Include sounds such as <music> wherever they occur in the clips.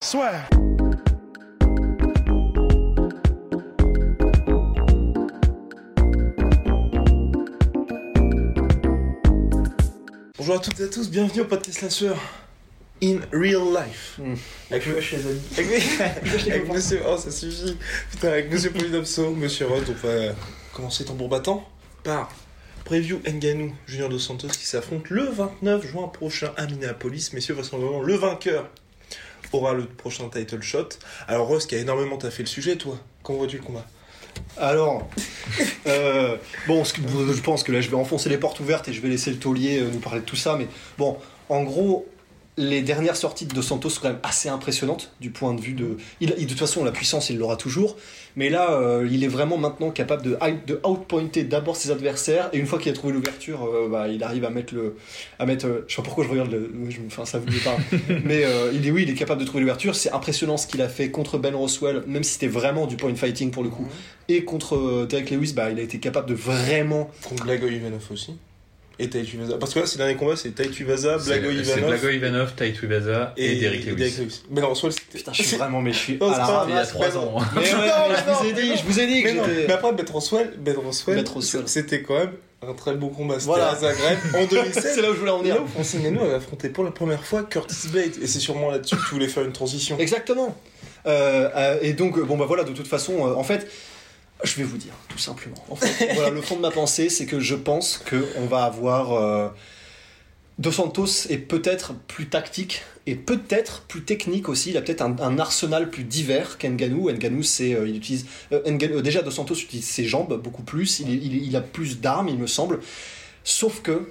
Soit. Bonjour à toutes et à tous, bienvenue au podcast La Sueur. In real life. Avec, chez les amis. avec, <laughs> avec monsieur. Oh, ça suffit. Putain, avec monsieur Polydopso, monsieur Rod, on va commencer tambour battant par Preview Nganou, Junior Dos Santos qui s'affronte le 29 juin prochain à Minneapolis. Messieurs, vraisemblablement, le vainqueur aura le prochain title shot. Alors, Ross, qui a énormément taffé le sujet, toi, comment vois-tu le combat? Alors, <laughs> euh, bon, je pense que là, je vais enfoncer les portes ouvertes et je vais laisser le taulier euh, nous parler de tout ça. Mais bon, en gros, les dernières sorties de Dos Santos sont quand même assez impressionnantes du point de vue de. Il, de toute façon, la puissance, il l'aura toujours. Mais là, euh, il est vraiment maintenant capable de, de outpointer d'abord ses adversaires. Et une fois qu'il a trouvé l'ouverture, euh, bah, il arrive à mettre le. À mettre, euh, je sais pas pourquoi je regarde le. je Enfin, ça vous parle. <laughs> Mais euh, il est, oui, il est capable de trouver l'ouverture. C'est impressionnant ce qu'il a fait contre Ben Roswell, même si c'était vraiment du point fighting pour le coup. Et contre Derek Lewis, bah, il a été capable de vraiment. Contre Blago Ivanov aussi. Et Taitu Vaza. Parce que là, ces derniers combats, c'est Taitu Vaza, C'est Blago c'est Ivanov. Blago Ivanov, Tai Tuivasa et, Derek Lewis. Mais non, c'était. Putain, je suis vraiment mais je suis Non, à c'est la pas Il y a ramasse. trois mais ans. hein. Mais ouais, Non, mais mais je vous ai dit, je vous ai dit que Mais, non, j'étais. mais après, Ben Roswell, c'était quand même un très beau combat. C'était Voilà. à Zagreb en <laughs> 2007. C'est là où je voulais en Et venir. là où Francine Ngannou avait affronté pour la première fois Curtis Blade. Et c'est sûrement là-dessus que tu voulais faire une transition. Exactement. Euh, euh, et donc, bon bah voilà, de toute façon, euh, en fait, je vais vous dire, tout simplement. En fait, <laughs> voilà, le fond de ma pensée, c'est que je pense qu'on va avoir. euh, Dos Santos est peut-être plus tactique et peut-être plus technique aussi. Il a peut-être un, un arsenal plus divers qu'Enganou. Enganou, c'est euh, il utilise euh, déjà Dos Santos utilise ses jambes beaucoup plus. Il, a plus d'armes, il me semble. Sauf que,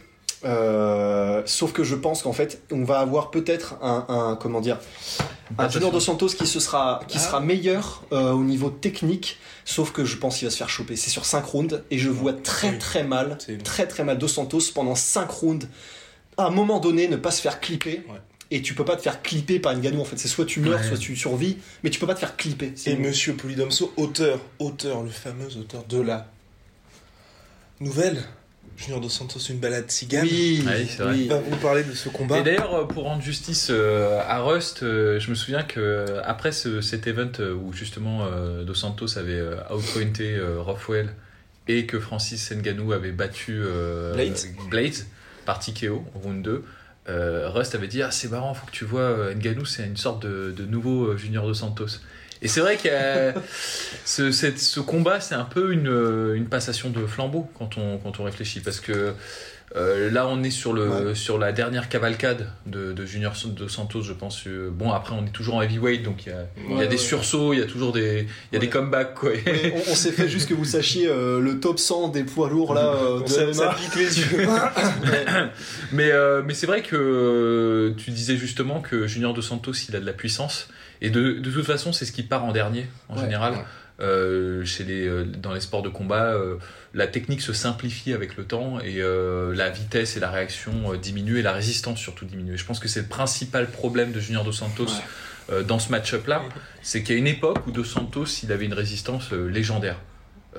sauf que je pense qu'en fait, on va avoir peut-être un, un- comment dire, un Junior Dos Santos qui se sera qui sera meilleur au niveau technique. Sauf que je pense qu'il va se faire choper. C'est sur 5 rounds et je vois très très mal, C'est- très très mal Dos Santos pendant 5 rounds. À un moment donné, ne pas se faire clipper. Ouais. Et tu peux pas te faire clipper par une ganou en fait. C'est soit tu meurs, Ouais. soit tu survis, mais tu peux pas te faire clipper. Et Monsieur Polydomso, auteur, auteur, le fameux auteur de la nouvelle Junior Dos Santos, une balade cigane. Oui, Ouais, c'est vrai. oui. Va vous parler de ce combat. Et d'ailleurs, euh, pour rendre justice euh, à Rust, euh, je me souviens que après ce- cet event où justement Dos Santos avait outpointé Rothwell et que Francis Ngannou avait battu Blades. Blades par TKO au round 2, euh, Rust avait dit ah c'est marrant, faut que tu vois Ngannou c'est une sorte de, de nouveau Junior Dos Santos. Et c'est vrai que euh, ce, combat, c'est un peu une, euh, une passation de flambeau quand on, quand on réfléchit. Parce que euh, là, on est sur, le, sur la dernière cavalcade de, de Junior de Santos, je pense. Bon, après, on est toujours en heavyweight, donc il y a, il y a Ouais, des sursauts, il y a toujours des, il y a des comebacks. Quoi. On, on s'est fait juste que vous sachiez euh, le top 100 des poids lourds là <laughs> euh, de ça, pique les yeux. Mais, euh, mais c'est vrai que tu disais justement que Junior de Santos, il a de la puissance. Et de, de toute façon, c'est ce qui part en dernier, en Ouais, général. ouais. Euh, chez les, euh, dans les sports de combat, euh, la technique se simplifie avec le temps et euh, la vitesse et la réaction euh, diminuent et la résistance surtout diminue. Je pense que c'est le principal problème de Junior Dos Santos Ouais. euh, dans ce match-up-là. C'est qu'il y a une époque où Dos Santos, il avait une résistance euh, légendaire.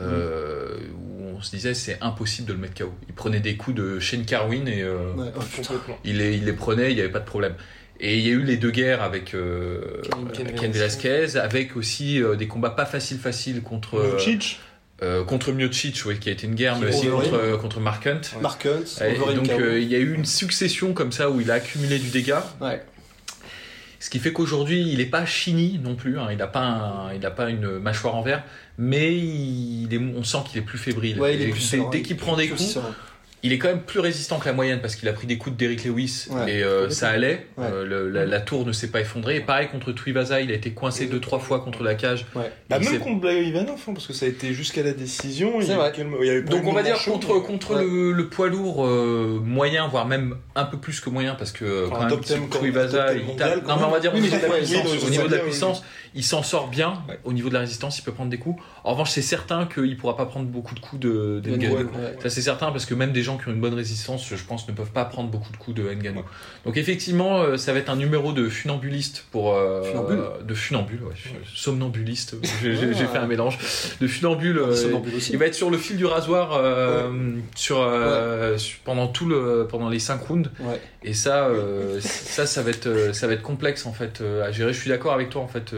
Euh, Où on se disait c'est impossible de le mettre KO. Il prenait des coups de Shane Carwin et euh, Ouais, oh. Complètement. il, les, il les prenait, il n'y avait pas de problème. Et il y a eu les deux guerres avec euh, Ken- Ken Ken Velasquez, avec aussi euh, des combats pas faciles faciles contre euh, Miocic, euh, contre Miocic, oui, qui a été une guerre, mais aussi contre, euh, contre Mark Hunt. Mark Hunt, Et donc euh, il y a eu une succession comme ça où il a accumulé du dégât. Ouais. Ce qui fait qu'aujourd'hui, il n'est pas chini non plus. hein. Il n'a pas, un- il a pas une mâchoire en verre, mais il est, on sent qu'il est plus fébrile. Ouais, il est plus dès, serein. dès qu'il prend des coups, serein. Il est quand même plus résistant que la moyenne parce qu'il a pris des coups d'Eric Lewis Ouais, et euh, ça allait. Ouais. Euh, le- la, la tour ne s'est pas effondrée. Et pareil contre Tuivasa, il a été coincé deux trois fois contre la cage. Ouais. Bah, même contre Blago Ivanov, hein, parce que ça a été jusqu'à la décision. C'est il y a eu vrai. quel- il y a eu pas Donc on va de dire chaud, contre, mais- contre Ouais. le, le poids lourd euh, moyen, voire même un peu plus que moyen, parce que Enfin, quand même, top Tuivasa, il mondial, Non mais on va dire Oui, au mais niveau de la puissance, oui, au niveau de la oui, oui. puissance, il s'en sort bien. Au niveau de la résistance, il peut prendre des coups. En revanche, c'est certain qu'il pourra pas prendre beaucoup de coups de, de. Ça c'est certain parce que même des gens qui ont une bonne résistance, je pense, ne peuvent pas prendre beaucoup de coups de Ngannou. Donc effectivement, euh, ça va être un numéro de funambuliste pour euh, Funambule de funambule, ouais, somnambuliste. <laughs> J'ai fait un mélange de funambule. Euh, aussi. il va être sur le fil du rasoir euh, sur, sur- pendant tout le pendant les 5 rounds et ça ça ça va être ça va être complexe en fait à gérer. Je suis d'accord avec toi en fait.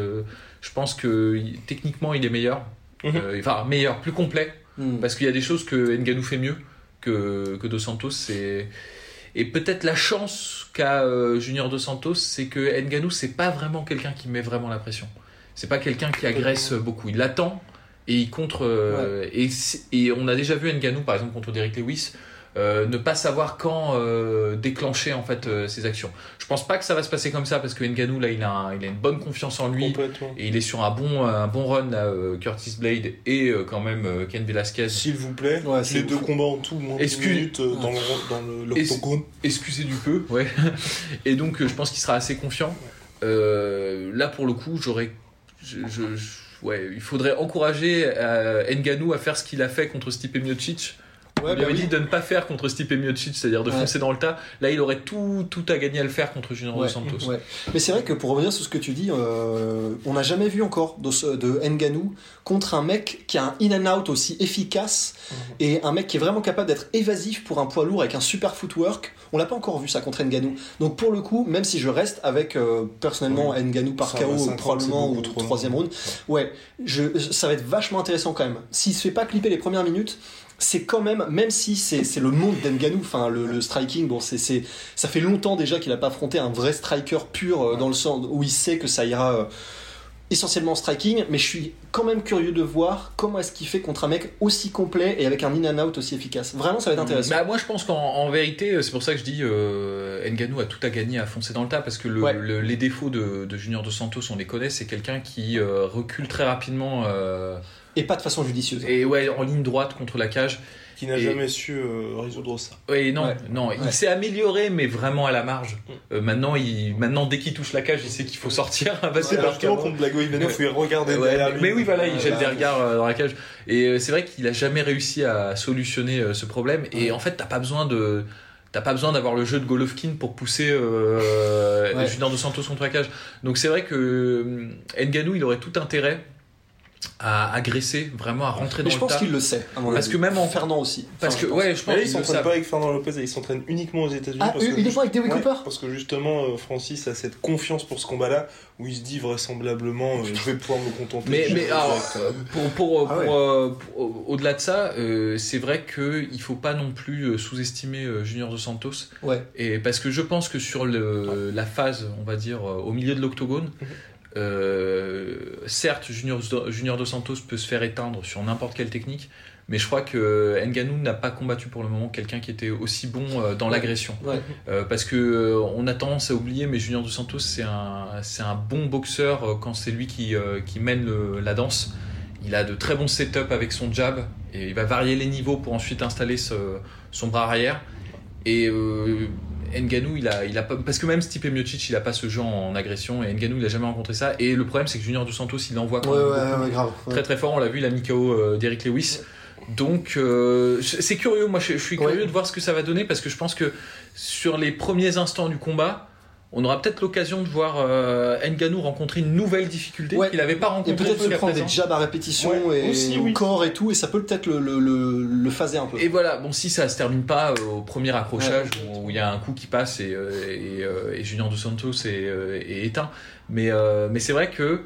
je pense que techniquement il est meilleur, Mhm. Euh, enfin meilleur, plus complet Hmm. parce qu'il y a des choses que Ngannou fait mieux que, que Dos Santos. C'est et peut-être la chance qu'a euh, Junior Dos Santos, c'est que Ngannou c'est pas vraiment quelqu'un qui met vraiment la pression. C'est pas quelqu'un qui agresse beaucoup. Il attend et il contre. euh, et, et on a déjà vu Ngannou par exemple contre Derrick Lewis. Euh, ne pas savoir quand euh, déclencher en fait euh, ses actions. Je pense pas que ça va se passer comme ça parce que Ngannou là il a, un- il a une bonne confiance en lui. Complètement. Et il est sur un bon, un bon run, là, euh, Curtis Blade et euh, quand même euh, Ken Velasquez. S'il vous plaît, Ouais, les deux vous combats en tout, moins Excuse- 10 minutes euh, dans le- dans le-. Excusez du peu, ouais. <laughs> Et donc, euh, je pense qu'il sera assez confiant. Euh, là, pour le coup, j'aurais. je- je- je- ouais, il faudrait encourager euh, Ngannou à faire ce qu'il a fait contre Stipe Miocic. Ouais, il bah avait oui. dit de ne pas faire contre Stipe Miocic, c'est-à-dire de Ouais. foncer dans le tas. Là, il aurait tout, tout à gagner à le faire contre Junior Ouais, Dos Santos. ouais. Mais c'est vrai que pour revenir sur ce que tu dis, euh, on n'a jamais vu encore de, ce- de Nganou contre un mec qui a un in and out aussi efficace Mhm. et un mec qui est vraiment capable d'être évasif pour un poids lourd avec un super footwork. On l'a pas encore vu ça contre Nganou. Donc pour le coup, même si je reste avec euh, personnellement Nganou par KO 50, probablement trop long. troisième round, ouais, je, ça va être vachement intéressant quand même. S'il se fait pas clipper les premières minutes, c'est quand même, même si c'est le monde d'Nganou, enfin le, le striking, bon, c'est ça fait longtemps déjà qu'il a pas affronté un vrai striker pur euh, dans le sens où il sait que ça ira euh, essentiellement en striking, mais je suis quand même curieux de voir comment est-ce qu'il fait contre un mec aussi complet et avec un in and out aussi efficace. Vraiment, ça va être intéressant. Bah, moi, je pense qu'en en vérité, euh, c'est pour ça que je dis euh, a tout à gagner à foncer dans le tas parce que le- Ouais. le- les défauts de, de Junior Dos Santos, on les connaît. C'est quelqu'un qui euh, recule très rapidement euh, Et pas de façon judicieuse. et ouais en ligne droite contre la cage. Qui n'a Et- jamais su euh, résoudre ça. Ouais, non, Ouais. non, il Ouais. s'est amélioré, mais vraiment à la marge. Mm. Euh, maintenant, il, maintenant, dès qu'il touche la cage, il sait qu'il faut sortir. <laughs> C'est que- justement contre Blago Ivanov, il regardait Ouais, derrière mais, lui. mais oui, voilà, il Ouais, jette bah, des regards euh, dans la cage. Et euh, c'est vrai qu'il a jamais réussi à solutionner euh, ce problème. Et en fait, t'as pas besoin de. T'as pas besoin d'avoir le jeu de Golovkin pour pousser euh, Ouais. Junior Dos Santos contre la cage. Donc c'est vrai que Ngannou, il aurait tout intérêt à agresser, vraiment à rentrer Mais dans je le pense tas. qu'il le sait. à mon Parce avis. que même en- Fernand aussi. Parce Enfin, que je pense. ouais, je pense là, il pas avec Fernand Lopez, il s'entraîne uniquement aux États-Unis. Ah, parce que uniquement avec Dewey Ouais, Cooper Parce que justement, euh, Francis a cette confiance pour ce combat-là où il se dit vraisemblablement, euh, je vais pouvoir me contenter. Mais, de mais alors, euh, pour, pour, Ah pour, ouais. euh, pour- au-delà de ça, euh, c'est vrai qu'il faut pas non plus sous-estimer euh, Junior Dos Santos. Ouais. Et parce que je pense que sur le, la phase, on va dire, euh, au milieu de l'octogone, Mhm. Euh, certes, Junior, Junior Dos Santos peut se faire éteindre sur n'importe quelle technique, mais je crois que Ngannou n'a pas combattu pour le moment quelqu'un qui était aussi bon euh, dans l'agression. Ouais. Euh, parce que euh, on a tendance à oublier, mais Junior Dos Santos c'est un, c'est un bon boxeur euh, quand c'est lui qui, euh, qui mène le- la danse. Il a de très bons setups avec son jab et il va varier les niveaux pour ensuite installer ce- son bras arrière. Et euh, Ngannou, il a, il a pas, parce que même Stipe Miocic, il a pas ce genre en agression et Ngannou, il a jamais rencontré ça. Et le problème, c'est que Junior Dos Santos, il envoie quand Ouais, ouais, ouais, grave. très très fort. On l'a vu, il a mis KO euh, d'Eric Lewis. Donc euh, c'est curieux, moi je, je suis curieux Ouais. de voir ce que ça va donner parce que je pense que sur les premiers instants du combat, on aura peut-être l'occasion de voir euh, Ngannou rencontrer une nouvelle difficulté Ouais. qu'il n'avait pas Et rencontrée peut-être se prendre des jabs à répétition Ouais, et aussi, au oui. corps et tout, et ça peut peut-être le, le, le, le phaser un peu. Et voilà, bon si ça se termine pas euh, au premier accrochage où il y a un coup qui passe et, euh, et, euh, et Junior Dos Santos est, euh, est éteint, mais, euh, mais c'est vrai que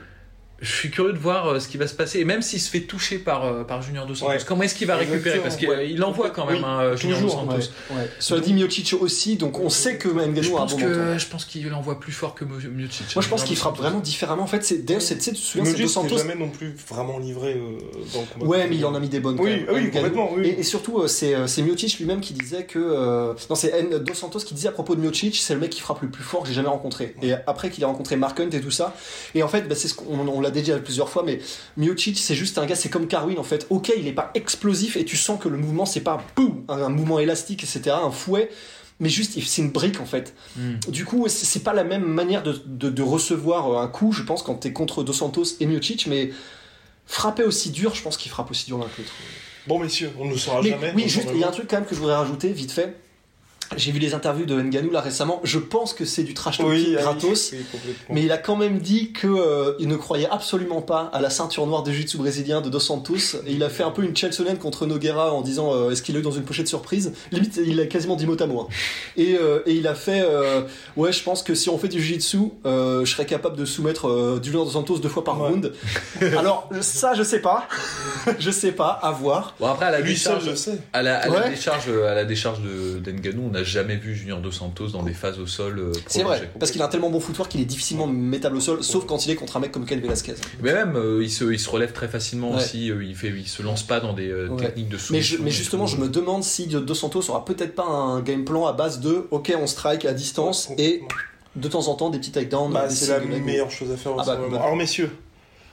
je suis curieux de voir euh, ce qui va se passer. Et même s'il se fait toucher par, euh, par Junior Dos Santos, Ouais. comment est-ce qu'il va récupérer? Parce qu'il ouais. il envoie quand même Oui, un euh, Junior Dos toujours, Santos. Ouais, ouais. Cela dit, Miocic aussi, donc on sait que Je Ngannou a un pense, bon que, je pense qu'il envoie plus fort que Miocic. Moi, je pense qu'il Junior frappe vraiment Santos. différemment. En fait, c'est d'ailleurs, c'est- tu sais, tu te souviens, c'est Dos Santos. jamais non plus vraiment livré euh, dans le combat. Ouais, mais il en a mis des bonnes. Oui, oui, complètement, oui. Et, et surtout, euh, c'est euh, c'est Miocic lui-même qui disait que. euh, non, c'est Dos Santos qui disait à propos de Miocic, c'est le mec qui frappe le plus fort que j'ai jamais rencontré. Et après qu'il a rencontré Mark Hunt et tout ça. Et en fait, bah, c'est ce qu'on on l'a déjà plusieurs fois, mais Miocic, c'est juste un gars, c'est comme Carwin en fait. Ok, il est pas explosif et tu sens que le mouvement, c'est pas boum, un, un mouvement élastique, etc., un fouet. Mais juste, c'est une brique en fait. Hmm. Du coup, c'est pas la même manière de, de- de recevoir euh, un coup, je pense, quand t'es contre Dos Santos et Miocic, mais frapper aussi dur, je pense qu'il frappe aussi dur l'un que l'autre. Bon, messieurs, on ne le saura Mais jamais. oui, juste, il y a un truc quand même que je voudrais rajouter, vite fait. J'ai vu les interviews de Ngannou là récemment. Je pense que c'est du trash talking Oui, ah oui, gratos. oui. Mais il a quand même dit que euh, il ne croyait absolument pas à la ceinture noire de jiu-jitsu brésilien de Dos Santos. Et il a fait un peu une Chelsonen contre Noguera en disant euh, est-ce qu'il a eu dans une pochette surprise? Limite, il a quasiment dit mot à mot. hein. Et, euh, et il a fait euh, ouais, je pense que si on fait du jiu-jitsu, euh, je serais capable de soumettre euh, Junior Dos Santos deux fois par Ouais. round. <laughs> Alors ça, je sais pas, <laughs> je sais pas, à voir. Bon, après, à la Lui seul décharge, à la, à la décharge, à la décharge de d'Ngannou, on n'a jamais vu Junior Dos Santos dans des phases au sol. euh, C'est vrai, parce qu'il a un tellement bon footwork qu'il est difficilement mettable au sol, sauf quand il est contre un mec comme Ken Velasquez. Mais même, euh, il, se, il se relève très facilement Ouais. aussi. euh, il fait, il se lance pas dans des euh, Ouais. techniques de Mais, je- mais justement, je me demande si Dos Santos aura peut-être pas un game plan à base de OK, on strike à distance et de temps en temps des petits takedowns. Bah, c'est la meilleure chose à faire Ah bah, bah. Alors, messieurs,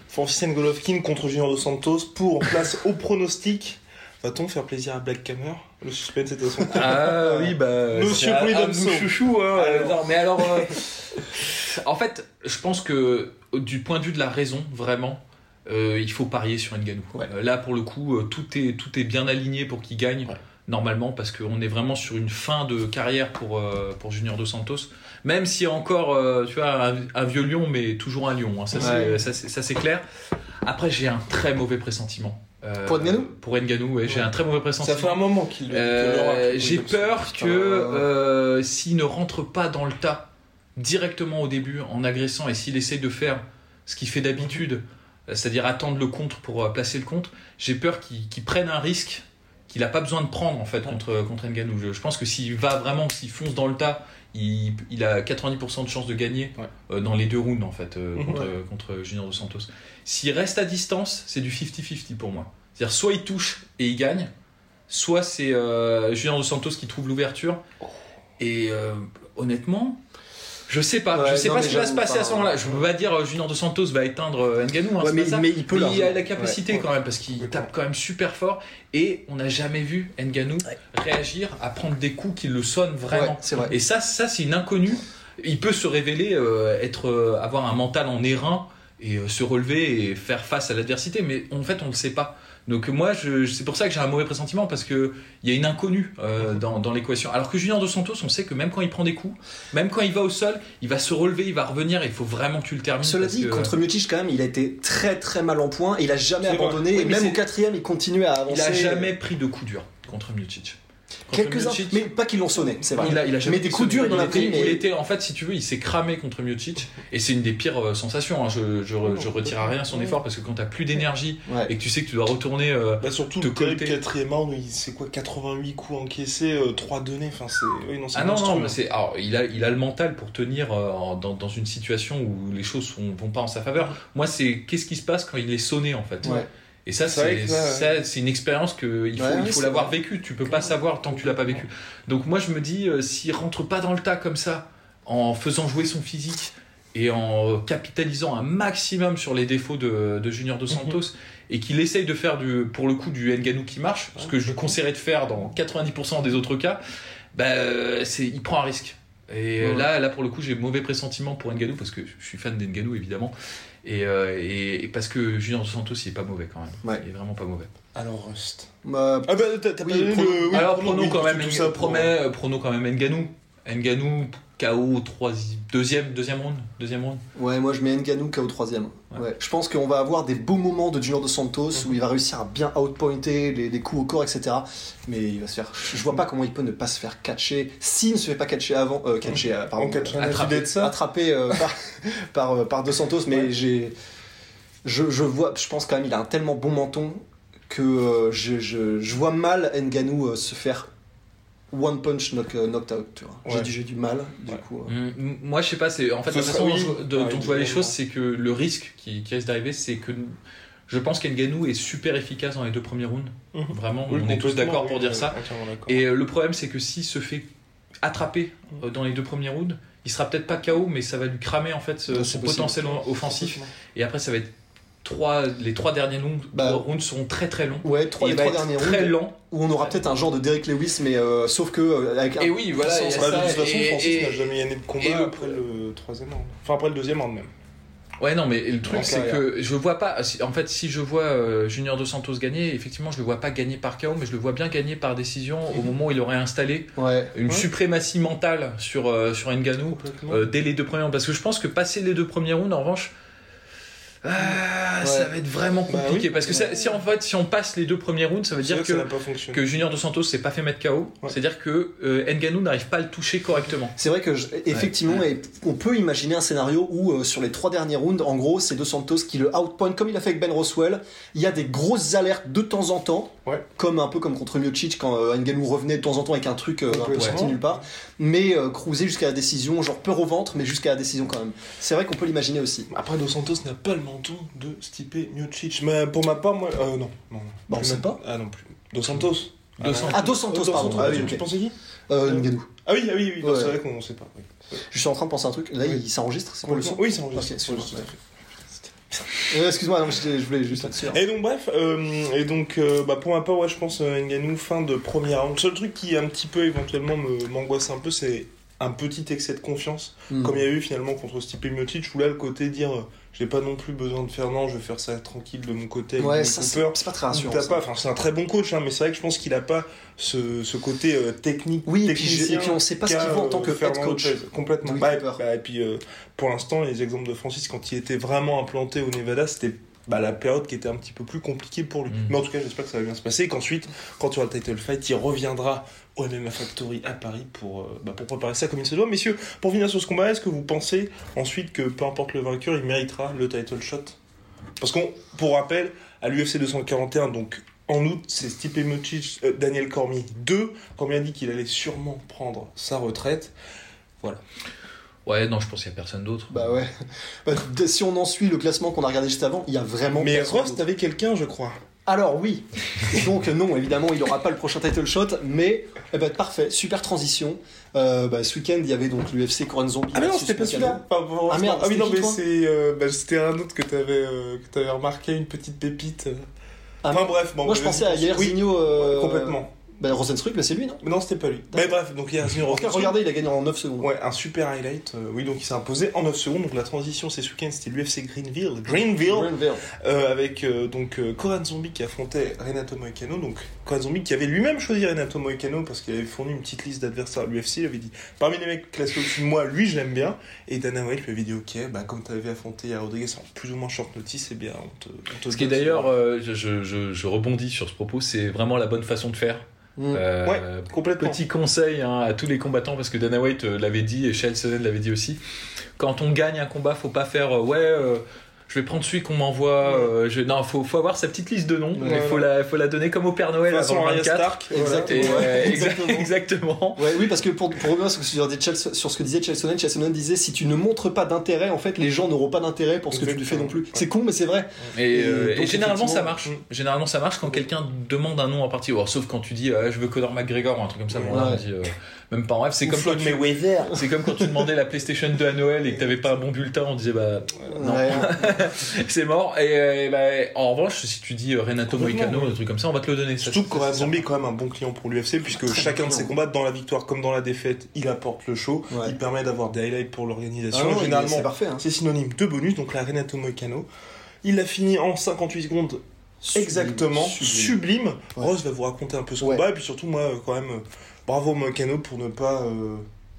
Francis Golovkin contre Junior Dos Santos pour place au pronostic. Va-t-on faire plaisir à Black Hammer? Le suspense à son <laughs> Ah oui, bah. Monsieur nous chouchou, hein. euh, Alors. non, mais alors. euh, <laughs> en fait, je pense que du point de vue de la raison, vraiment, euh, il faut parier sur Ngannou. Ouais. Euh, là, pour le coup, euh, tout est, tout est bien aligné pour qu'il gagne. Ouais. Normalement, parce qu'on est vraiment sur une fin de carrière pour, euh, pour Junior Dos Santos. Même a encore, euh, tu vois, un, un vieux lion, mais toujours un lion. hein. Ça, Ouais. c'est- ça, c'est- ça, c'est clair. Après, j'ai un très mauvais pressentiment. Euh, Pour Ngannou Pour Ngannou, ouais, j'ai un très mauvais pressentiment. Ça fait un moment qu'il Euh, J'ai peur que euh, s'il ne rentre pas dans le tas directement au début en agressant et s'il essaye de faire ce qu'il fait d'habitude, c'est-à-dire attendre le contre pour euh, placer le contre, j'ai peur qu'il prenne un risque qu'il n'a pas besoin de prendre en fait contre, contre. Je, je pense que s'il va vraiment, s'il fonce dans le tas, il, il a 90% de chances de gagner Ouais. euh, dans les deux rounds en fait euh, Mhm. contre, contre Junior Dos Santos. S'il reste à distance, c'est du 50-50 pour moi. C'est-à-dire soit il touche et il gagne, soit c'est euh, Junior Dos Santos qui trouve l'ouverture. Et honnêtement, je sais pas. Ouais, je sais non, pas ce qui va se passer à ce moment-là. Je veux pas dire euh, Junior Dos Santos va éteindre euh, Ngannou. hein, Ouais, mais, il peut Mais là. il a la capacité Ouais, quand même parce qu'il tape quand même super fort et on n'a jamais vu Ngannou réagir à prendre des coups qui le sonnent vraiment. Vrai. Et ça, ça c'est une inconnue. Il peut se révéler euh, être, euh, avoir un mental en airain et euh, se relever et faire face à l'adversité, mais en fait on le sait pas. Donc moi, je, c'est pour ça que j'ai un mauvais pressentiment parce que il y a une inconnue euh, dans, dans l'équation. Alors que Junior Dos Santos, on sait que même quand il prend des coups, même quand il va au sol, il va se relever, il va revenir. et Il faut vraiment que tu le termines. Cela parce dit, que- contre Miocic, quand même, il a été très très mal en point et il a jamais abandonné. Oui, et même au quatrième, il continuait à avancer. il a jamais pris de coups durs contre Miocic. Quelques-uns, mais pas qu'ils l'ont sonné, c'est vrai. Il a, il a jamais mais des coups durs, il en a était- pris. Mais... Il était, en fait, si tu veux, il s'est cramé contre Miocic. Et c'est une des pires euh, sensations. hein. Je, je, je retire à rien son effort parce que quand t'as plus d'énergie Ouais. et que tu sais que tu dois retourner. euh, Bah surtout te le quatrième round, c'est quoi 88 coups encaissés, 3 donnés, enfin c'est... Oui, non, c'est Ah non, monstrueux. non, mais c'est, alors, il, a, il a le mental pour tenir euh, dans, dans une situation où les choses sont, vont pas en sa faveur. Moi, c'est qu'est-ce qui se passe quand il est sonné, en fait? Ouais. Et ça, C'est ouais, une expérience qu'il faut, Ouais, il faut l'avoir vrai. vécu. Tu peux pas savoir tant que tu l'as pas vécu. Donc moi, je me dis, euh, s'il rentre pas dans le tas comme ça, en faisant jouer son physique et en capitalisant un maximum sur les défauts de, de Junior Dos Santos et qu'il essaye de faire du, pour le coup du Ngannou qui marche, ce que je lui conseillerais de faire dans 90% des autres cas, bah, c'est, il prend un risque. Et Ouais. là, là, pour le coup, j'ai mauvais pressentiment pour Ngannou parce que je suis fan d'Ngannou évidemment. Et, euh, et, et parce que Junior Dos Santos, il est pas mauvais quand même. Ouais. Il est vraiment pas mauvais. Alors Rust. Bah, Ah bah t'as Oui, pas donné le... oui, Alors prono, prono oui, quand même, tout ça promet, euh, prono quand même Nganou. Nganou, KO, troisi- deuxième, deuxième round, deuxième round. Ouais, moi je mets Ngannou KO troisième. Ouais. Ouais. Je pense qu'on va avoir des beaux moments de Junior Dos Santos où il va réussir à bien outpointer les, les coups au corps, etc. Mais il va se faire. Je vois pas comment il peut ne pas se faire catcher. S'il ne se fait pas catcher avant. Euh, catcher, euh, pardon. En catch Attrapé. de ça. attrapé euh, <laughs> par, par, euh, par Dos Santos, mais j'ai. je, je vois, je pense quand même il a un tellement bon menton que euh, je, je, je vois mal Nganou euh, se faire one punch knock, euh, knocked out. Tu vois. J'ai Ouais. du- J'ai du mal, du Ouais. coup. euh. Mm, Moi, je sais pas, c'est en fait Ce la façon dont oui. je, de- Ouais, dont je vois les choses, c'est que le risque qui, qui risque d'arriver, c'est que je pense qu'Enganou est super efficace dans les deux premiers rounds. Mhm. Vraiment, Oui, on est tous d'accord oui, pour dire oui, ça. Et euh, le problème, c'est que s'il se fait attraper euh, dans les deux premiers rounds, il sera peut-être pas KO, mais ça va lui cramer en fait son potentiel offensif. Et après, ça va être trois, les trois derniers rounds, Bah, rounds seront très très longs. Ouais, trois, Et les trois derniers très rounds lent. où on aura peut-être un genre de Derek Lewis, mais euh, sauf que euh, avec un Et oui, voilà, il y a Bah, de ça, toute façon, et- Francis n'a jamais gagné de combat le- après le troisième round. Enfin, après le deuxième round même. Ouais, non, mais le truc, c'est que je vois pas. En fait, si je vois euh, Junior Dos Santos gagner, effectivement, je le vois pas gagner par KO, mais je le vois bien gagner par décision au <laughs> moment où il aurait installé Ouais. une Ouais. suprématie mentale sur, sur Ngannou euh, dès les deux premiers rounds. Parce que je pense que passer les deux premiers rounds, en revanche, ah, ça va être vraiment Bah compliqué. oui. Parce que ça- si en fait, si on passe les deux premiers rounds, ça veut C'est dire que Junior Dos Santos s'est pas fait mettre KO. Ouais. C'est-à-dire que euh, Ngannou n'arrive pas à le toucher correctement. C'est vrai que je- effectivement, et on peut imaginer un scénario où euh, sur les trois derniers rounds, en gros, c'est Dos Santos qui le outpoint comme il a fait avec Ben Roswell. Il y a des grosses alertes de temps en temps, Ouais. comme un peu comme contre Miocic quand euh, Ngannou revenait de temps en temps avec un truc euh, un peu sorti nulle part, mais euh, cruiser jusqu'à la décision, genre peur au ventre, mais jusqu'à la décision quand même. C'est vrai qu'on peut l'imaginer aussi. Après, Dos Santos n'a pas le de Stipe Miocic. Mais pour ma part, moi. Euh, non. non, non. Bah, on sait pas. Ah non plus. Dos Santos. Dos non. Santos. Ah, Dos Santos, Euh, pardon. Ah, oui, tu, pensais qui Euh, Ngannou. Ah oui, ah oui, oui. non, Ouais. C'est vrai qu'on ne sait pas. oui. Je suis en train de penser à un truc. Là, Oui. il s'enregistre, c'est le son Oui, c'est enregistré. Ok, excuse-moi, Oui, tout à ouais. fait. Euh, Excuse-moi, non, je, voulais juste être sûr. Et donc bref, euh, et donc euh, bah, pour ma part, ouais, je pense euh, Ngannou fin de première round. Le seul truc qui un petit peu éventuellement me- m'angoisse un peu, c'est un petit excès de confiance, Hmm. comme il y a eu finalement contre Stipe Miocic, où là le côté dire euh, j'ai pas non plus besoin de faire non, je vais faire ça tranquille de mon côté. avec Ouais, ça, c'est pas très rassurant. t'as pas, enfin c'est un très bon coach, hein, mais c'est vrai que je pense qu'il a pas ce, ce côté euh, technique. Oui, et puis, je- et puis on sait pas ce qu'il vaut en tant euh, que head Fernand coach. Lopez. Complètement. Bah, bah, et puis euh, pour l'instant, les exemples de Francis quand il était vraiment implanté au Nevada, c'était bah, la période qui était un petit peu plus compliquée pour lui. Mm. Mais en tout cas, j'espère que ça va bien se passer et qu'ensuite, quand il y aura le title fight, il reviendra au MMA Factory à Paris pour, euh, bah, pour préparer ça comme il se doit. Messieurs, pour finir sur ce combat, est-ce que vous pensez ensuite que peu importe le vainqueur, il méritera le title shot? Parce qu'on, pour rappel, à l'UFC 241, donc en août, c'est Stipe Miocic, euh, Daniel Cormier 2. Cormier a dit qu'il allait sûrement prendre sa retraite. Ouais, non, je pense qu'il y a personne d'autre. Bah ouais. Bah, si on en suit le classement qu'on a regardé juste avant, il y a vraiment. Mais personne Rost d'autre. avait quelqu'un, je crois. Alors oui. <laughs> Donc non, évidemment, il n'aura pas le prochain title shot, mais eh ben, parfait, super transition. Euh, bah, ce week-end, il y avait donc l'UFC Korean Zombie. Ah mais non, c'était pas celui-là. Ah merde, ah oui, c'était non, mais c'est, euh, bah, c'était un autre que t'avais, euh, que t'avais remarqué, une petite pépite. Ah, enfin bref, bon. Moi, je pensais à continue. Yairzinho. Euh... Oui, complètement. Bah, Rosenstruck, mais c'est lui, non? Mais non, c'était pas lui. Mais bref, donc Yairzinho En tout cas, Rosenstruck. regardez, il a gagné en 9 secondes. Ouais, un super highlight. euh, oui, donc il s'est imposé en 9 secondes. Donc la transition, c'est ce week-end, c'était l'UFC Greenville. Greenville Greenville. euh, avec euh, donc euh, Koran Zombie qui affrontait Renato Moicano. Donc Koran Zombie qui avait lui-même choisi Renato Moicano parce qu'il avait fourni une petite liste d'adversaires à l'UFC. Il avait dit parmi les mecs classés au-dessus de moi, lui je l'aime bien. Et Dana White lui avait dit ok, bah comme tu avais affronté à Rodriguez en plus ou moins short notice, eh bien on te. on te Ce qui est donne d'ailleurs, euh, je, je- je- je rebondis sur ce propos, c'est vraiment la bonne façon de faire. Mm. Euh, Ouais, complètement. Petit conseil hein, à tous les combattants, parce que Dana White euh, l'avait dit et Sonnen l'avait dit aussi. Quand on gagne un combat, faut pas faire euh, ouais, je vais prendre celui qu'on m'envoie. euh, je... Non, faut, faut avoir sa petite liste de noms. Ouais, mais faut la, faut la donner comme au Père Noël façon avant le Arya 24. Stark. Exactement. <laughs> Et, oui, parce que pour, pour revenir sur ce, que disait Chelsea- sur ce que disait Chelsonen, Chelsonen disait si tu ne montres pas d'intérêt, en fait, les gens n'auront pas d'intérêt pour ce que tu lui fais non plus. C'est con, mais c'est vrai. Et, Et euh, donc, et généralement ça marche. mm. Généralement ça marche quand quelqu'un demande un nom en partie. Sauf quand tu dis euh, je veux Conor McGregor ou un truc comme ça. Bon, là, Ouais. on dit, même pas en rêve. C'est comme tu, c'est comme quand tu demandais la PlayStation 2 à Noël et que t'avais pas un bon bulletin. On disait bah non. Ouais. <laughs> c'est mort. Et, euh, et bah, en revanche, si tu dis euh, Renato Moicano, oui. un truc comme ça, on va te le donner. Surtout que Zombie est quand même un bon client pour l'UFC puisque chacun de ses combats, dans la victoire comme dans la défaite, il apporte le show. Ouais. Il permet d'avoir des highlights pour Ah l'organisation. non, Généralement, c'est parfait. Hein. c'est synonyme de bonus. Donc la Renato Moicano, il a fini en 58 secondes exactement, sublime. Ouais. Rose va vous raconter un peu ce Ouais. combat et puis surtout moi, quand même, euh, bravo Moicano pour ne pas euh,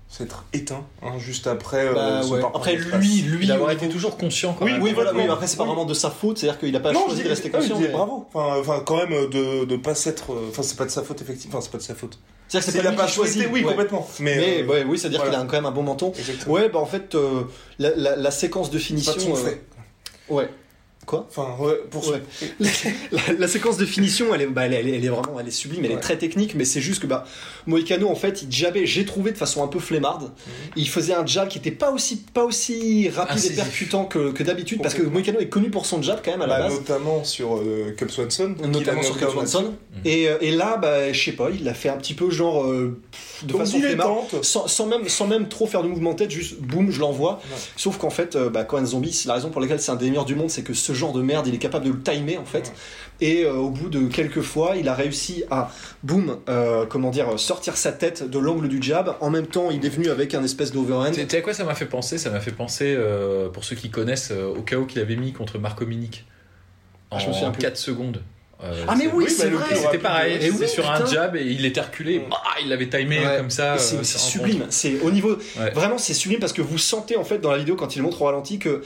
s'être éteint hein, juste après. euh, Bah, ouais. Après, lui, lui. D'avoir été toujours conscient quand Oui, même. Oui, voilà, oui, après, c'est pas Oui. vraiment de sa faute, c'est-à-dire qu'il a pas non, choisi de rester ah, conscient. mais- bravo. Enfin, enfin, quand même, de ne pas s'être. euh, Enfin, c'est pas de sa faute, effectivement. Enfin, c'est pas de sa faute. C'est-à-dire que Il c'est pas a choisi, oui, ouais. complètement. Mais, Mais euh, ouais, oui, c'est-à-dire voilà. qu'il a quand même un bon menton. Exactement. Ouais, bah en fait, euh, la, la- la séquence de C'est finition. pas de son euh, fait. Ouais. Quoi Enfin, ouais, pour Ouais. <laughs> la, la séquence de finition, elle est, bah, elle, est- elle est vraiment, elle est sublime, elle est très technique, mais c'est juste que bah, Moïcano, en fait, il jabait, j'ai trouvé de façon un peu flemmarde. Mhm. Il faisait un jab qui était pas aussi, pas aussi rapide Incisif. et percutant que, que d'habitude, parce que. Moïcano est connu pour son jab quand même à la Bah, base. notamment sur euh, Cup Swanson, Notamment sur Cam out Johnson. Et, euh, et là, bah, je sais pas, il l'a fait un petit peu genre euh, de Donc, façon flemmarde. Sans, sans même, sans même trop faire de mouvement de tête, juste boum, je l'envoie. Ouais. Sauf qu'en fait, euh, bah, Cohen Zombie, c'est la raison pour laquelle c'est un des meilleurs du monde, c'est que ce genre de merde, il est capable de le timer en fait. Et euh, au bout de quelques fois, il a réussi à, boum, euh, comment dire, sortir sa tête de l'angle du jab. En même temps, il est venu avec un espèce d'overhand. Tu sais à quoi ça m'a fait penser? Ça m'a fait penser, euh, pour ceux qui connaissent, euh, au KO qu'il avait mis contre Marco Minic en Ah, je me souviens plus. 4 secondes. Euh, Ah mais oui, oui, c'est bah, vrai. C'était pareil. Et c'était oui, sur un jab et il était reculé, bah, il l'avait timé Ouais. comme ça. C'est euh, sublime. C'est au niveau, Ouais. vraiment, c'est sublime parce que vous sentez en fait dans la vidéo quand il montre au ralenti que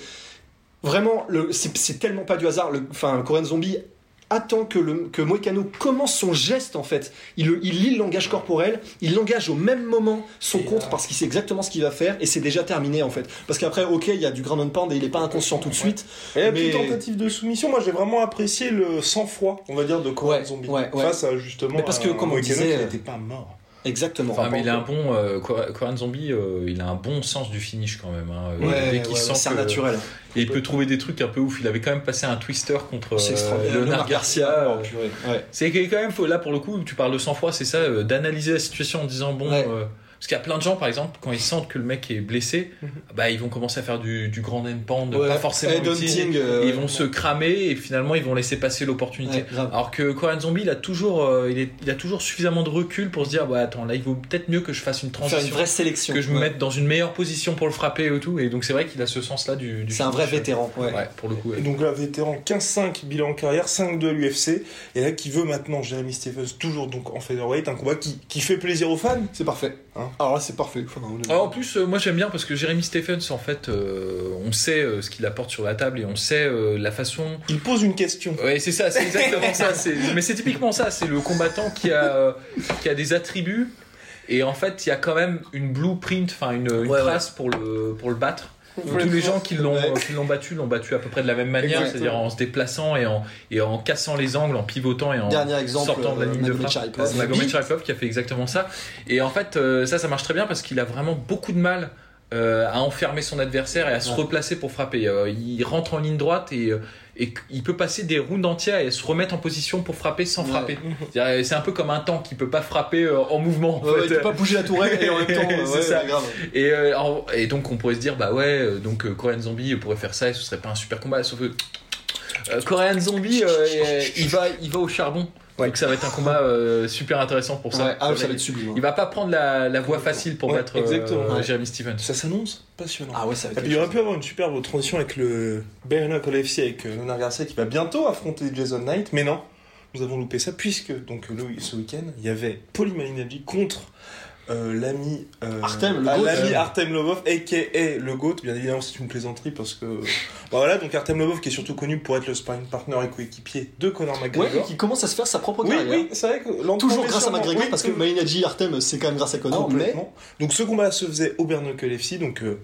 vraiment, c'est tellement pas du hasard. Le, enfin, Korean Zombie attend que, le, que Moicano commence son geste en fait. Il, lit le langage corporel, il l'engage au même moment son Et contre parce qu'il sait exactement ce qu'il va faire et c'est déjà terminé en fait. Parce qu'après, ok, il y a du ground and pound et il est pas inconscient tout de suite. Et la Mais- petite tentative de soumission, moi j'ai vraiment apprécié le sang-froid, on va dire, de Korean Ouais, Zombie. ouais. Face à justement. Mais parce que, un comme on disait, euh, n'était pas mort. Exactement. Enfin, mais il a un bon. Euh, Zombie, euh, il a un bon sens du finish quand même. Hein. Euh, Ouais, dès qu'il ouais, sent c'est que- naturel. Et il peut trouver des trucs un peu ouf. Il avait quand même passé un twister contre euh. Leonard Garcia. Ouais. C'est quand même, là pour le coup, tu parles de sang-froid, c'est ça, d'analyser la situation en disant bon. Parce qu'il y a plein de gens, par exemple, quand ils sentent que le mec est blessé, Mhm. bah ils vont commencer à faire du, du grand end pound, Ouais. pas forcément utile. euh, ils vont se cramer et finalement ils vont laisser passer l'opportunité. Ouais. Alors que Korean Zombie, il a toujours, euh, il, est- il a toujours suffisamment de recul pour se dire bah attends là il vaut peut-être mieux que je fasse une Faire une transition, vraie sélection. que je me mette dans une meilleure position pour le frapper et tout. Et donc c'est vrai qu'il a ce sens-là du. du C'est un vrai vétéran. Ouais. Ouais, pour le coup. ouais. Et donc là, vétéran, 15-5 bilan en carrière, 5-2 à l'UFC. Et là, qui veut maintenant Jeremy Stephens, toujours donc en featherweight, un combat qui, qui fait plaisir aux fans. C'est parfait. Hein Alors là, c'est parfait. Enfin. Ah, en plus, euh, moi j'aime bien parce que Jeremy Stephens, en fait, euh, on sait euh, ce qu'il apporte sur la table et on sait euh, la façon. Il pose une question. Ouais, c'est ça, c'est <laughs> exactement ça. c'est- Mais c'est typiquement ça. C'est le combattant qui a, euh, qui a des attributs et en fait, il y a quand même une blueprint, enfin une, une Ouais, trace pour le pour le battre. Tous les gens qui l'ont l'ont battu l'ont battu à peu près de la même manière, c'est-à-dire en se déplaçant et en et en cassant les angles, en pivotant et en exemple, sortant de la euh, ligne de frappe. Magomed Sharipov qui a fait exactement ça. Et en fait, euh, ça, ça marche très bien parce qu'il a vraiment beaucoup de mal euh, à enfermer son adversaire et à se replacer pour frapper. Euh, il rentre en ligne droite et, euh, et il peut passer des rounds entières et se remettre en position pour frapper sans Ouais. frapper. C'est un peu comme un tank qui peut pas frapper euh, en mouvement. en Ouais, ouais, fait. il peut pas bouger la tourelle et en même temps. <laughs> C'est ouais, ça. ouais, grave. Et, euh, et donc on pourrait se dire bah ouais euh, donc euh, Korean Zombie pourrait faire ça et ce serait pas un super combat sauf que euh, Korean Zombie euh, euh, il va il va au charbon Ouais. donc ça va être un combat euh, super intéressant pour ça. Ouais, ah, ça va être sublime. Il va pas prendre la, la voie facile pour Ouais, battre euh, euh. Jeremy Stevens. Ça s'annonce passionnant. Ah ouais, ça va Et être. puis il aurait pu avoir une superbe transition avec le Bare Knuckle FC avec euh, Leonard Garcia qui va bientôt affronter Jason Knight, mais non, nous avons loupé ça puisque donc le- ce week-end il y avait Paulie Malignaggi contre euh, l'ami euh, Artem, le ah, GOAT. l'ami Artem Lobov, aka le GOAT. Bien évidemment, c'est une plaisanterie parce que bah voilà donc Artem Lobov qui est surtout connu pour être le sparring partner et coéquipier de Conor Ouais, McGregor. qui commence à se faire sa propre carrière. oui, c'est vrai que Toujours grâce à McGregor, oui, parce que. Maïnadji Artem, c'est quand même grâce à Connor, mais. Donc ce combat se faisait au Bare Knuckle FC, donc euh,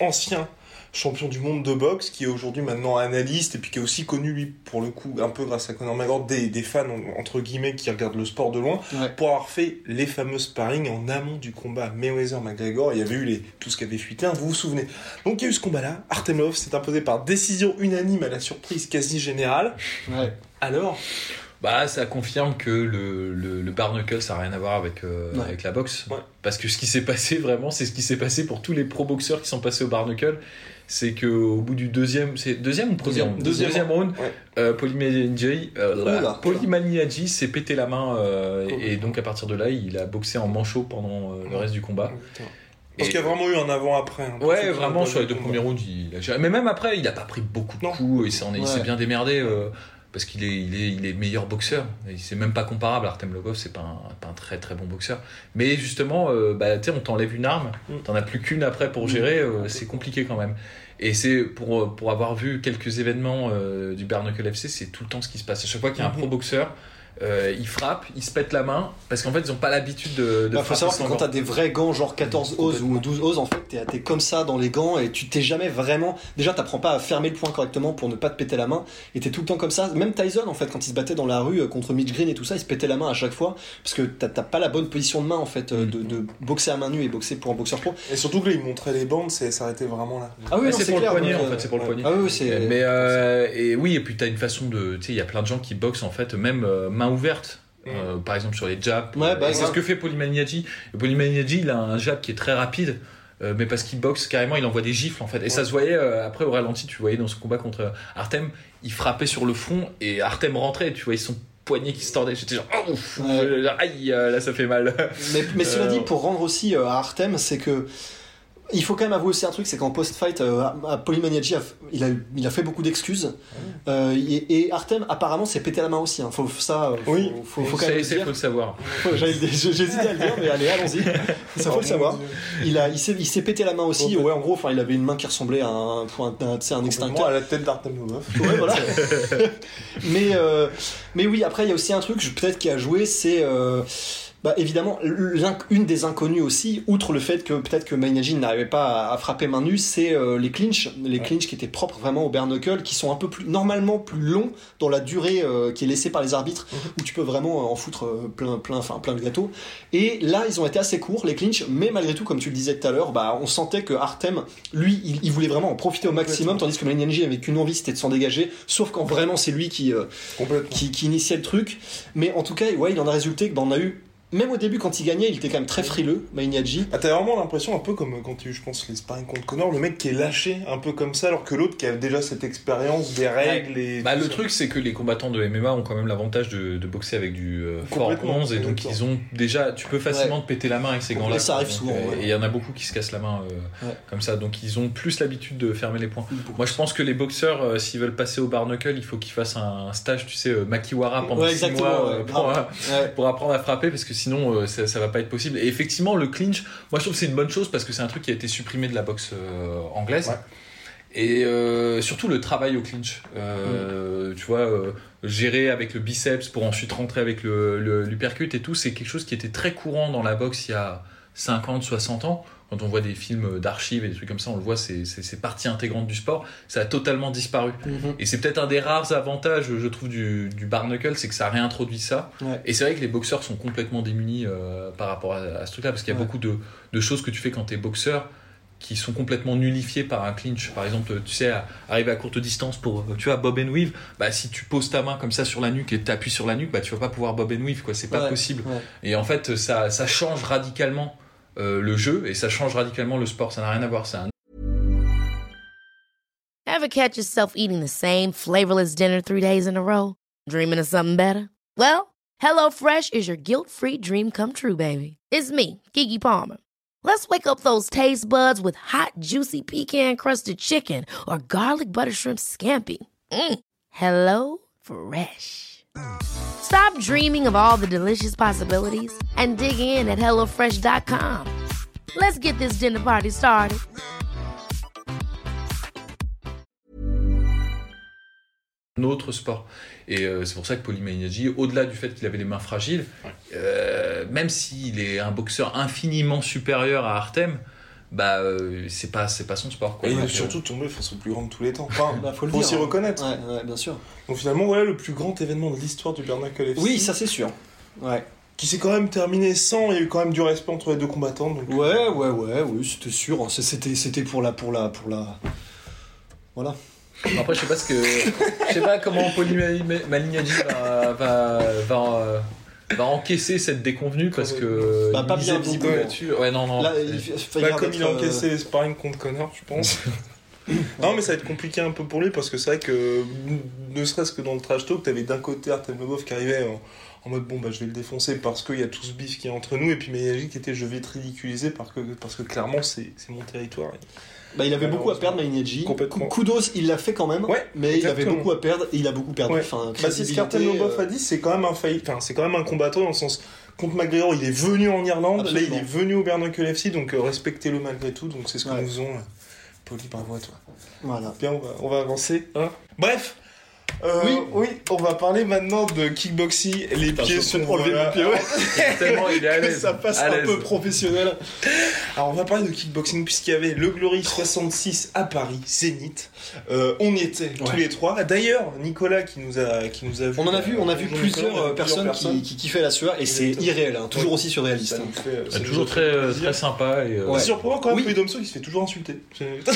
ancien champion du monde de boxe, qui est aujourd'hui maintenant analyste et puis qui est aussi connu lui pour le coup un peu grâce à Conor McGregor des, des fans en- entre guillemets qui regardent le sport de loin Ouais. pour avoir fait les fameux sparring en amont du combat Mayweather McGregor. Il y avait eu les, tout ce qui avait fuité, hein, vous vous souvenez. Donc il y a eu ce combat-là. Artemov s'est imposé par décision unanime à la surprise quasi générale. ouais. Alors? Bah ça confirme que le, le, le bar knuckle ça n'a rien à voir avec, euh, Ouais. avec la boxe. Ouais. Parce que ce qui s'est passé vraiment, c'est ce qui s'est passé pour tous les pro boxeurs qui sont passés au bar knuckle. C'est que au bout du deuxième, c'est deuxième ou premier Deuxième. round Deuxième. round, Ouais. euh, euh, s'est pété la main euh, Cool. et donc à partir de là, il a boxé en manchot pendant euh, le reste du combat. Parce Et- qu'il y a vraiment eu un avant-après. hein, Ouais, vraiment sur les deux premiers rounds, il a géré. Mais même après, il a pas pris beaucoup de Non. coups. Il s'est Ouais. bien démerdé euh, parce qu'il est, il est, il est meilleur boxeur. C'est même pas comparable. Artem Lobov, c'est pas un, pas un très très bon boxeur. Mais justement, euh, bah, on t'enlève une arme, Mm. t'en as plus qu'une après pour gérer. euh, c'est compliqué quand même. Et c'est pour, euh, pour avoir vu quelques événements euh, du Bare Knuckle FC, c'est tout le temps ce qui se passe. À chaque fois qu'il y a un Mhm. pro boxeur, euh, ils frappent, ils se pètent la main parce qu'en fait ils ont pas l'habitude de. de Bah, faut frapper savoir que quand t'as des vrais gants, genre 14 oses ou 12 oses, en fait, t'es, comme ça dans les gants et tu t'es jamais vraiment. Déjà, t'apprends pas à fermer le poing correctement pour ne pas te péter la main et t'es tout le temps comme ça. Même Tyson, en fait, quand il se battait dans la rue euh, contre Mitch Green et tout ça, il se pétait la main à chaque fois parce que t'as, pas la bonne position de main, en fait, euh, de, de boxer à main nue et boxer pour un boxeur pro. Et surtout que là, il montrait les bandes, c'est s'arrêtait vraiment là. Ah oui, c'est pour clair, le poignet en fait, c'est pour le poignet. Ah oui, oui, c'est. Mais euh, et oui, et puis t'as une façon de, tu sais, il y a plein de gens qui boxent en fait, même euh, main ouverte. Euh, par exemple sur les jabs. Ouais, bah, c'est ce que fait Polymaniaji. Polymaniaji, il a un jab qui est très rapide. euh, mais parce qu'il boxe carrément, il envoie des gifles en fait. Et ça se voyait euh, après au ralenti, tu voyais dans ce combat contre Artem, il frappait sur le front et Artem rentrait, tu voyais son poignet qui se tordait. J'étais genre, oh, ouf, Ouais. aïe, là ça fait mal. Mais, mais cela dit, pour rendre aussi à Artem, c'est que. Il faut quand même avouer aussi un truc, c'est qu'en post-fight, euh, Polymaniaji, a- il a, il a fait beaucoup d'excuses. Euh, et, et Artem, apparemment, s'est pété la main aussi. hein. Faut, ça, euh, faut, Oui. faut, faut quand même C'est- le dire. faut le savoir. J'hésitais à le dire, mais allez, allons-y. <laughs> Ça faut Oh le savoir. mon Dieu. Il, a, il s'est il s'est pété la main aussi. Ouais, en gros, il avait une main qui ressemblait à un, un, un, un extincteur. à la tête d'Artem Lobov. Ouais, voilà. <laughs> <laughs> mais, euh, mais oui, après, il y a aussi un truc, peut-être, qui a joué, c'est. euh, bah, évidemment, une des inconnues aussi, outre le fait que peut-être que Maynajin n'arrivait pas à, à frapper main nue, c'est euh, les clinches. Les clinches qui étaient propres vraiment au bare knuckle, qui sont un peu plus, normalement plus longs dans la durée euh, qui est laissée par les arbitres, où tu peux vraiment euh, en foutre plein, plein, enfin, plein de gâteaux. Et là, ils ont été assez courts, les clinches, mais malgré tout, comme tu le disais tout à l'heure, bah, on sentait que Artem, lui, il, il voulait vraiment en profiter au maximum, tandis que Maynajin avait qu'une envie, c'était de s'en dégager, sauf quand vraiment c'est lui qui, euh, qui, qui initiait le truc. Mais en tout cas, ouais, il en a résulté que bah, on a eu. Même au début, quand il gagnait, il était quand même très frileux, Mainiaji. Ah, t'as vraiment l'impression, un peu comme quand tu eu, je pense, les sparring contre Connor, le mec qui est lâché un peu comme ça, alors que l'autre qui a déjà cette expérience des règles et. Bah, le ça. truc, c'est que les combattants de MMA ont quand même l'avantage de, de boxer avec du euh, fort 11 et donc ils ont déjà, tu peux facilement te péter la main avec ces gants-là. Et ça arrive Donc, souvent, euh, ouais. Et il y en a beaucoup qui se cassent la main euh, Ouais. comme ça, donc ils ont plus l'habitude de fermer les points. Moi, je pense que les boxeurs, euh, s'ils veulent passer au bar knuckle, il faut qu'ils fassent un stage, tu sais, euh, makiwara pendant Ouais, 6 exactement, mois euh, pour, euh, pour apprendre à frapper parce que sinon euh, ça, ça va pas être possible. Et effectivement, le clinch, moi je trouve que c'est une bonne chose parce que c'est un truc qui a été supprimé de la boxe euh, anglaise. Ouais. Et euh, surtout le travail au clinch. Euh, Tu vois, gérer avec le biceps pour ensuite rentrer avec le, le, l'uppercut et tout, c'est quelque chose qui était très courant dans la boxe il y a 50, 60 ans. Quand on voit des films d'archives et des trucs comme ça, on le voit, c'est, partie intégrante du sport. Ça a totalement disparu. Mhm. Et c'est peut-être un des rares avantages, je trouve, du, du bar knuckle, c'est que ça réintroduit ça. Ouais. Et c'est vrai que les boxeurs sont complètement démunis euh, par rapport à, à ce truc-là, parce qu'il y a Ouais. beaucoup de, de choses que tu fais quand tu es boxeur qui sont complètement nullifiées par un clinch. Par exemple, tu sais, arriver à courte distance pour, euh, tu vois, bob and weave, bah, si tu poses ta main comme ça sur la nuque et t'appuies sur la nuque, bah, tu vas pas pouvoir bob and weave, quoi. C'est pas Ouais. possible. Et en fait, ça, ça change radicalement euh, le jeu et ça change radicalement le sport. Ça n'a rien à voir. Un Ever catch yourself eating the same flavorless dinner three days in a row? Dreaming of something better? Well, HelloFresh is your guilt free dream come true, baby. It's me, Kiki Palmer. Let's wake up those taste buds with hot, juicy pecan crusted chicken or garlic butter shrimp scampi. Mm. Hello Fresh. Stop dreaming of all the delicious possibilities and dig in at HelloFresh.com. Let's get this dinner party started. autre sport. Et euh, c'est pour ça que Polymaniaji, au-delà du fait qu'il avait les mains fragiles, euh, même s'il est un boxeur infiniment supérieur à Artem, bah euh, c'est pas c'est pas son sport. Quoi. Et Donc, surtout tombé face au plus grand de tous les temps. Enfin, <laughs> Bah, faut le faut dire, aussi hein. reconnaître. Ouais, ouais, bien sûr. Donc finalement, voilà le plus grand événement de l'histoire du Bernacle FC. Oui, ça c'est sûr. Ouais. Qui s'est quand même terminé sans, il y a eu quand même du respect entre les deux combattants. Donc... Ouais, ouais, ouais, oui, c'était sûr. C'était, c'était pour la, pour la, pour la. Voilà. euh, Après, je sais pas ce que, je sais pas comment Polymaniaji va va va, euh, va encaisser cette déconvenue parce que Bah, pas il bien, visiblement. là-dessus. Ouais, non, non. Là, il, Bah, comme il a euh, encaissé les sparring contre Connor, je pense. <laughs> non, mais ça va être compliqué un peu pour lui parce que c'est vrai que, ne serait-ce que dans le trash talk, t'avais d'un côté Artem Lobov qui arrivait en, en mode bon, bah je vais le défoncer parce qu'il y a tout ce bif qui est entre nous, et puis Miyagi qui était je vais te ridiculiser parce que, parce que clairement c'est c'est mon territoire. Bah, il avait beaucoup à perdre, Mainiaji. Complètement. Kudos, il l'a fait quand même. Ouais, mais il avait beaucoup à perdre et il a beaucoup perdu. Ouais. Enfin, Bah, c'est ce qu'Artem crédibilité, Lobov euh, a dit, c'est quand même un failli- enfin, c'est quand même un combattant dans le sens. Contre McGregor, il est venu en Irlande, Absolument. là il est venu au Bernacle FC, donc euh, respectez-le malgré tout, donc c'est ce que Ouais. nous faisons. Poli, bravo à toi. Voilà. Bien, on va, on va avancer. hein. Bref, Euh, Oui. oui, on va parler maintenant de kickboxing. Les pieds sont enlever voilà. mon pied, ouais. <laughs> Tellement il est à Que l'aise. ça passe à un peu professionnel. Alors on va parler de kickboxing puisqu'il y avait le Glory 66 à Paris, Zénith. Euh, on y était tous les trois. D'ailleurs, Nicolas qui nous a qui nous a vu. On en a vu, on a vu plusieurs Nicolas, euh, vu personnes, personnes. Qui, qui kiffaient la sueur et c'est irréel, hein, toujours Ouais. aussi surréaliste. Ça hein. nous toujours très, très sympa. Et, euh, Ouais. C'est surprenant quand même Oui. Domso il se fait toujours insulter. <laughs> C'est- c'est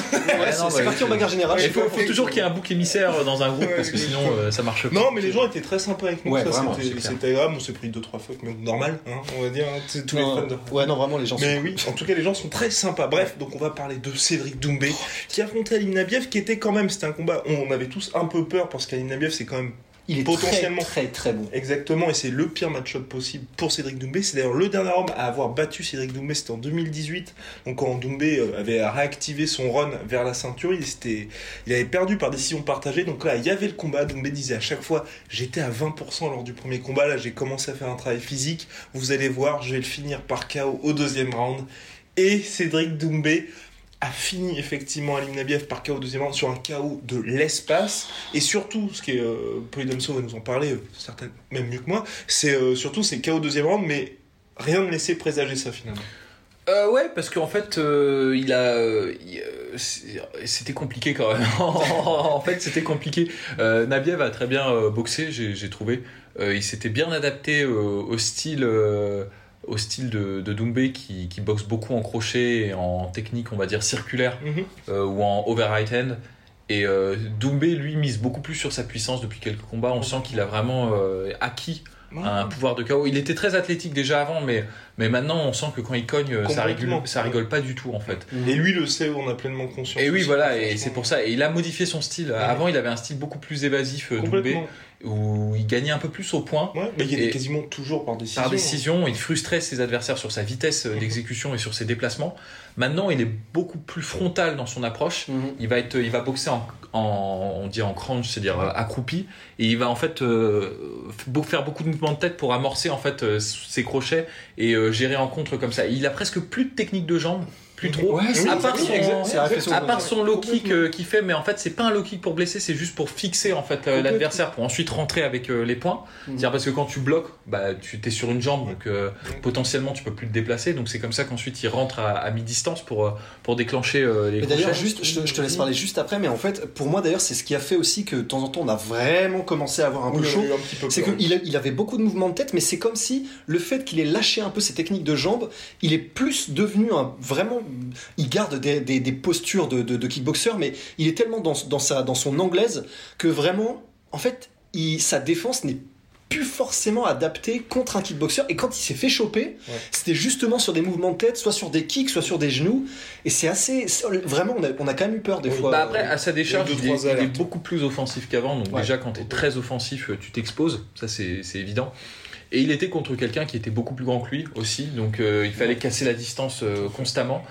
c'est bah, parti en bagarre générale. Il faut, toujours qu'il y ait un bouc émissaire dans un groupe Ouais, parce que sinon euh, ça marche pas. Non, mais les gens étaient très sympas avec nous. Ouais, c'était- agréable. On s'est pris deux trois fautes, mais normal, hein, on va dire. hein, c'est tous Non, les fans de. Ouais, non, vraiment, les gens Mais sont. oui, en tout cas, les gens sont très sympas. Bref, donc on va parler de Cédric Doumbé, qui affrontait Alim Nabiev, qui était quand même, c'était un combat, on avait tous un peu peur parce qu'Alim Nabiev, c'est quand même Il est potentiellement- très, très, très bon. exactement, et c'est le pire match-up possible pour Cédric Doumbé. C'est d'ailleurs le dernier homme à avoir battu Cédric Doumbé, c'était en 2018. Donc quand Doumbé euh, avait réactivé son run vers la ceinture, il, était, il avait perdu par décision partagée. Donc là, il y avait le combat. Doumbé disait à chaque fois, j'étais à 20% lors du premier combat. Là, j'ai commencé à faire un travail physique. Vous allez voir, je vais le finir par KO au deuxième round. Et Cédric Doumbé a fini effectivement Alim Nabiev par KO deuxième round sur un KO de l'espace. Et surtout, ce qui est, euh, va nous en parler, euh, certaines, même mieux que moi, c'est euh, surtout c'est KO deuxième round, mais rien ne laissait présager ça finalement. Euh, ouais, parce qu'en fait, euh, il a, euh, c'était compliqué quand même. <laughs> en fait, c'était compliqué. Nabiev a très bien boxé, j'ai trouvé. Il s'était bien adapté au style, au style de, de Doumbé qui, qui boxe beaucoup en crochet et en technique, on va dire circulaire Mhm. euh, ou en overhand hand. Et euh, Doumbé, lui, mise beaucoup plus sur sa puissance depuis quelques combats. On sent qu'il a vraiment euh, acquis un pouvoir de KO. Il était très athlétique déjà avant, mais, mais maintenant on sent que quand il cogne, euh, ça rigole, ça rigole pas du tout en fait. Et lui le sait, on a pleinement conscience. Et oui, voilà, et c'est pour ça. Et il a modifié son style. Avant, il avait un style beaucoup plus évasif, Doumbé. Où il gagnait un peu plus au point. Ouais, mais il Et- quasiment toujours par décision. Par décision, il frustrait ses adversaires sur sa vitesse euh, d'exécution et sur ses déplacemants. Maintenant, il est beaucoup plus frontal dans son approche. Mhm. Il va être, il va boxer en, en- on dit en crunch, c'est-à-dire euh, accroupi, et il va en fait euh, faire beaucoup de mouvements de tête pour amorcer en fait euh, ses crochets et euh, gérer en contre comme ça. Il a presque plus de technique de jambes, plus trop. Ouais, c'est à part son, exact- à part son low kick euh, qu'il fait, mais en fait c'est pas un low kick pour blesser, c'est juste pour fixer en fait euh, l'adversaire pour ensuite rentrer avec euh, les points. Mhm. C'est-à-dire parce que quand tu bloques, bah tu t'es sur une jambe, donc euh, potentiellement tu peux plus te déplacer. Donc c'est comme ça qu'ensuite il rentre à, à mi-distance pour pour déclencher euh, les Mais d'ailleurs, juste, je te, je te laisse parler juste après, mais en fait, pour moi d'ailleurs, c'est ce qui a fait aussi que de temps en temps, on a vraiment commencé à avoir un peu Oui, chaud. C'est qu'il il avait beaucoup de mouvements de tête, mais c'est comme si le fait qu'il ait lâché un peu ses techniques de jambes, il est plus devenu un vraiment. Il garde des, des- des postures de, de, de kickboxer, mais il est tellement dans, dans, sa, dans son anglaise que vraiment, en fait, il- sa défense n'est plus forcément adaptée contre un kickboxer. Et quand il s'est fait choper, Ouais. c'était justement sur des mouvements de tête, soit sur des kicks, soit sur des genoux. Et c'est assez. Vraiment, on a, on a quand même eu peur des Oui. fois. Bah après, à sa décharge, il est, il est beaucoup plus offensif qu'avant. Donc Ouais. déjà, quand tu es très offensif, tu t'exposes. Ça, c'est c'est évident. Et il était contre quelqu'un qui était beaucoup plus grand que lui aussi. Donc euh, il fallait casser la distance euh, constamment.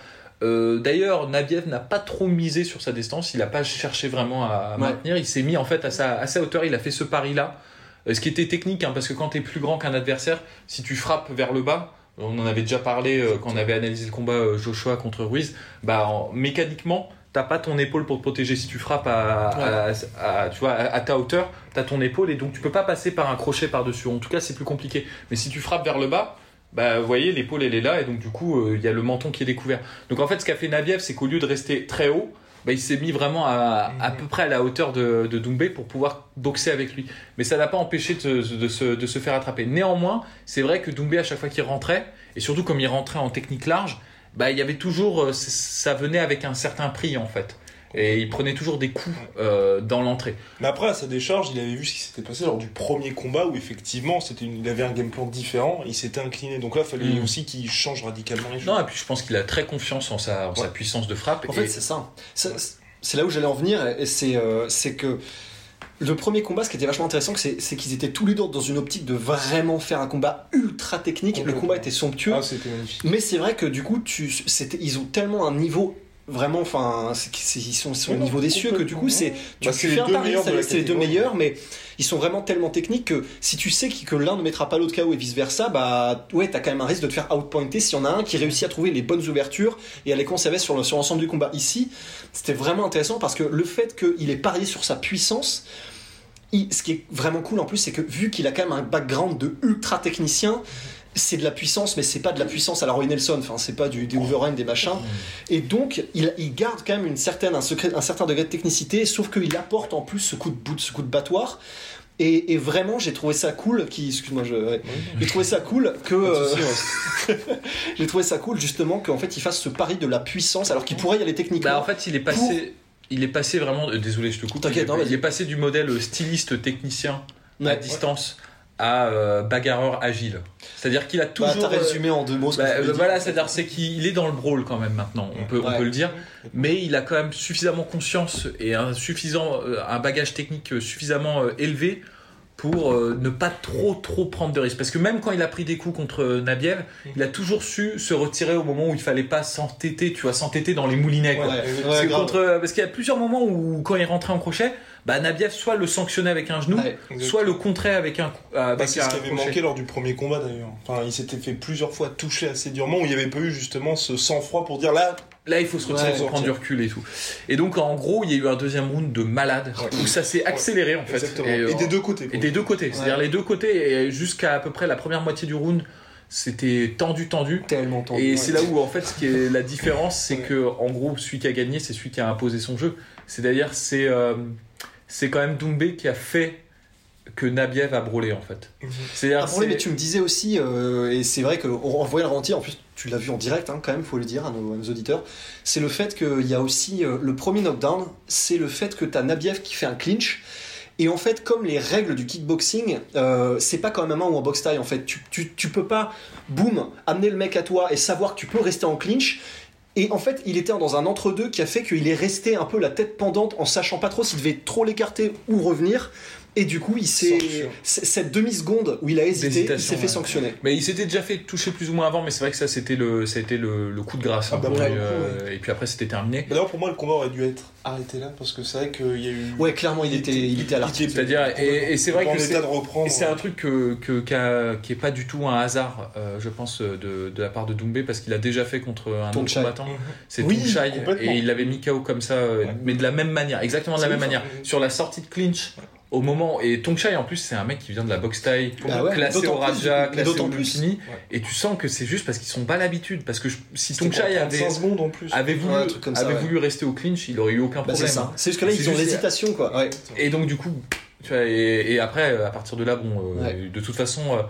Euh, D'ailleurs, Nabiev n'a pas trop misé sur sa distance. Il n'a pas cherché vraiment à Ouais. maintenir. Il s'est mis en fait à sa, à sa hauteur. Il a fait ce pari-là. Euh, Ce qui était technique, hein, parce que quand tu es plus grand qu'un adversaire, si tu frappes vers le bas, on en avait déjà parlé euh, quand on avait analysé le combat euh, Joshua contre Ruiz, bah, en- mécaniquement, t'as pas ton épaule pour te protéger. Si tu frappes à, à- à- tu vois, à, à ta hauteur, t'as ton épaule et donc tu peux pas passer par un crochet par-dessus. En tout cas, c'est plus compliqué. Mais si tu frappes vers le bas, bah, vous voyez, l'épaule elle est là et donc du coup, euh, il y a le menton qui est découvert. Donc en fait, ce qu'a fait Nabiev, c'est qu'au lieu de rester très haut, bah, il s'est mis vraiment à, à peu près à la hauteur de, de Doumbé pour pouvoir boxer avec lui. Mais ça n'a pas empêché de, de se, de se faire attraper. Néanmoins, c'est vrai que Doumbé, à chaque fois qu'il rentrait, et surtout comme il rentrait en technique large, bah, il y avait toujours, euh, ça venait avec un certain prix en fait. Et il prenait toujours des coups euh, dans l'entrée. Mais après, à sa décharge, il avait vu ce qui s'était passé lors du premier combat où effectivement, c'était une- il avait un game plan différent, il s'était incliné. Donc là, il fallait Mm. aussi qu'il change radicalement les choses. Non, et puis je pense qu'il a très confiance en sa, en sa puissance de frappe. En et- fait, c'est ça. C'est là où j'allais en venir, et c'est euh, c'est que le premier combat, ce qui était vachement intéressant, c'est qu'ils étaient tous les deux dans une optique de vraiment faire un combat ultra technique. Le combat était somptueux, Ah, c'était magnifique. mais c'est vrai que du coup, tu, ils ont tellement un niveau vraiment, enfin, ils sont, au niveau des cieux que du coup, c'est tu, Bah, fais un deux pari, c'est les deux meilleurs, mais ils sont vraiment tellement techniques que si tu sais que l'un ne mettra pas l'autre KO et vice versa, bah ouais, t'as quand même un risque de te faire outpointer s'il y en a un qui réussit à trouver les bonnes ouvertures et à les conserver sur le- sur l'ensemble du combat. Ici, c'était vraiment intéressant parce que le fait qu'il ait parié sur sa puissance, il- ce qui est vraiment cool en plus, c'est que vu qu'il a quand même un background de ultra technicien, c'est de la puissance, mais c'est pas de la puissance à la Roy Nelson, enfin, c'est pas du, des overhand, des machins. Et donc, il, il garde quand même une certaine, un, secret, un certain degré de technicité, sauf qu'il apporte en plus ce coup de bout, ce coup de battoir. Et, et vraiment, j'ai trouvé ça cool. Qui, excuse-moi, je, ouais. j'ai trouvé ça cool que euh, <laughs> j'ai trouvé ça cool justement qu'en fait il fasse ce pari de la puissance alors qu'il pourrait y aller techniquement. Bah, en fait, il est passé. Il est passé vraiment. euh, désolé, je te coupe. T'inquiète, il, est- non, vas-y. il est passé du modèle styliste technicien à Ouais. distance à euh, bagarreur agile. C'est-à-dire qu'il a Bah, toujours. t'as euh, résumé en deux mots ce que bah, je euh, voilà, c'est-à-dire c'est qu'il est dans le brawl quand même maintenant, on peut, on peut le dire, mais il a quand même suffisamment conscience et un, suffisant, euh, un bagage technique suffisamment élevé pour ne pas trop trop prendre de risques. Parce que même quand il a pris des coups contre Nabiev, il a toujours su se retirer au moment où il fallait pas s'entêter, tu vois, s'entêter dans les moulinets. quoi. Ouais, Parce, ouais, que grave. contre, parce qu'il y a plusieurs moments où quand il rentrait en crochet, bah, Nabiev soit le sanctionnait avec un genou, Ouais. soit le contrait avec un, Bah, c'est ce qui avait crochet. manqué lors du premier combat d'ailleurs. Enfin, il s'était fait plusieurs fois toucher assez durement où il n'y avait pas eu justement ce sang-froid pour dire là, Là, il faut se retirer, Ouais, faut prendre du recul et tout. Et donc, en gros, il y a eu un deuxième round de malade où ça s'est accéléré en fait. exactement. Et, Et, des deux côtés. et des deux côtés. C'est-à-dire les deux côtés, et jusqu'à à peu près la première moitié du round, c'était tendu, tendu. Tellement tendu. Et Ouais. c'est là où en fait ce qui est la différence, c'est que en gros celui qui a gagné, c'est celui qui a imposé son jeu. C'est-à-dire c'est euh, c'est quand même Doumbé qui a fait que Nabiev a brûlé en fait. Mhm. C'est-à-dire Ah, c'est- mais tu me disais aussi, euh, et c'est vrai qu'en voyant le rentier, en plus tu l'as vu en direct, hein, quand même, faut le dire à nos, à nos auditeurs, c'est le fait qu'il y a aussi euh, le premier knockdown, c'est le fait que tu as Nabiev qui fait un clinch. Et en fait, comme les règles du kickboxing, euh, c'est pas comme un MMA ou en box taille. En fait, tu, tu, tu peux pas, boum, amener le mec à toi et savoir que tu peux rester en clinch. Et en fait, il était dans un entre-deux qui a fait qu'il est resté un peu la tête pendante en sachant pas trop s'il devait trop l'écarter ou revenir. Et du coup, il s'est cette demi-seconde où il a hésité, il s'est fait ouais. sanctionner. Mais il s'était déjà fait toucher plus ou moins avant, mais c'est vrai que ça c'était le, ça a été le, le coup de grâce. Ah hein, bah pour ouais, euh, Et puis après c'était terminé. Mais D'ailleurs, pour moi, le combat aurait dû être arrêté là parce que c'est vrai qu'il y a eu. Ouais, clairement, il était, il était à l'article. C'est-à-dire, et, et c'est vrai que c'est état de reprendre. Et c'est un truc que, que- qui, est pas du tout un hasard, euh, je pense, de, de la part de Doumbé, parce qu'il a déjà fait contre un autre combattant. Mhm. C'est Oui, et il l'avait mis KO comme ça, euh, mais de la même manière, exactement de la même manière. hein. Sur la sortie de clinch, au moment, et Tongchai en plus, c'est un mec qui vient de la boxe taille, Bah ouais, classé au Raja, classé au Ouais. et tu sens que c'est juste parce qu'ils sont pas l'habitude, parce que je- si Tongchai avait, 35 secondes en plus. avait voulu, comme ça, avait ouais. voulu rester au clinch, il aurait eu aucun Bah, problème. c'est ça. C'est juste que là, ils ont l'hésitation, quoi. Et donc du coup, tu vois, et, et après, à partir de là, bon, euh, de toute façon, euh,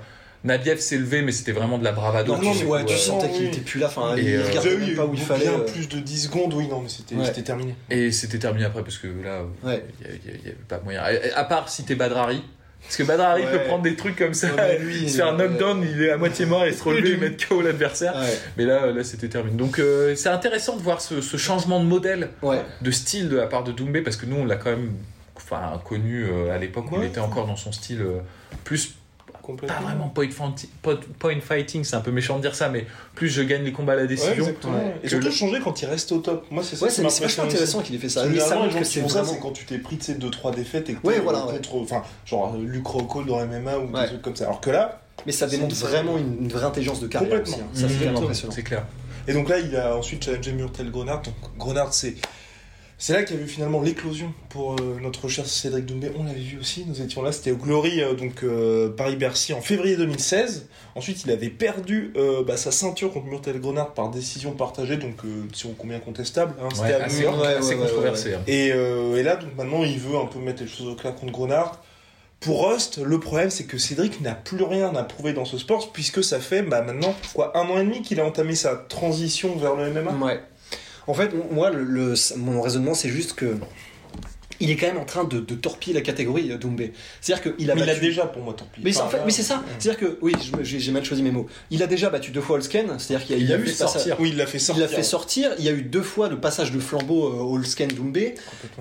Nabiev s'est levé, mais c'était vraiment de la bravado. Non, non, mais ouais, tu euh, sentais qu'il était plus là. Enfin, Et, il euh, regardait même pas où il fallait. bien euh. plus de 10 secondes, oui, non, mais c'était Ouais. terminé. Et c'était terminé après parce que là, il Ouais. n'y avait pas moyen. À, part si t'es Badrari. Parce que Badrari Ouais. peut prendre des trucs comme ça, lui, il se fait un ouais. knockdown, il est à moitié mort et se <laughs> relever et mettre KO l'adversaire. Ouais. Mais là, là c'était terminé. Donc euh, c'est intéressant de voir ce, ce changement de modèle, Ouais. de style de la part de Doumbé, parce que nous on l'a quand même enfin, connu euh, à l'époque où il était encore dans son style euh, plus Complètement. pas vraiment point, fanti- point- point fighting, c'est un peu méchant de dire ça, mais plus je gagne les combats à la Ouais, décision. exactement. Ouais. Et Que surtout le- changer quand il reste au top. Moi, c'est ça Ouais, c'est c'est vachement intéressant aussi. qu'il ait fait ça. Mais ça montre que c'est font ça, vraiment. c'est quand tu t'es pris de ces 2-3 défaites et que Ouais, voilà, ouais. contre, enfin, genre euh, Luke Rockhold dans MMA ou Ouais. des trucs comme ça. Alors que là, Mais ça démontre C'est- vraiment une, une vraie intelligence de carrière aussi. Complètement. hein. Ça, c'est vraiment impressionnant. C'est clair. et donc là, il a ensuite challengé Murtel Grenard. Donc Grenard, c'est c'est là qu'il y a eu finalement l'éclosion pour euh, notre cher Cédric Doumbé. On l'avait vu aussi, nous étions là, c'était au Glory, euh, donc euh, Paris-Bercy en février 2016. Ensuite, il avait perdu euh, bah, sa ceinture contre Murtel Grenard par décision partagée, donc euh, décision combien contestable. hein, c'était Ouais, à New assez, York. ouais, assez ouais, ouais, controversé. hein. Et, euh, et là, donc maintenant, il veut un peu mettre les choses au clair contre Grenard. Pour Rust, le problème, c'est que Cédric n'a plus rien à prouver dans ce sport, puisque ça fait bah, maintenant quoi, un an et demi qu'il a entamé sa transition vers le MMA. Ouais. En fait, moi, le, le- mon raisonnement, c'est juste que. Il est quand même en train de, de torpiller la catégorie euh, Doumbé. C'est-à-dire qu'il a Mais il a battu- déjà, pour moi, tant pis. Mais, c'est- en fait, mais c'est ça. C'est-à-dire que, oui, j'ai mal choisi mes mots. Il a déjà battu deux fois Holsken, c'est-à-dire qu'il y a, Il il a eu sortir. Oui, il l'a fait Il sortir. l'a fait sortir. Il y a eu deux fois le passage de flambeau euh, Holsken Doumbé.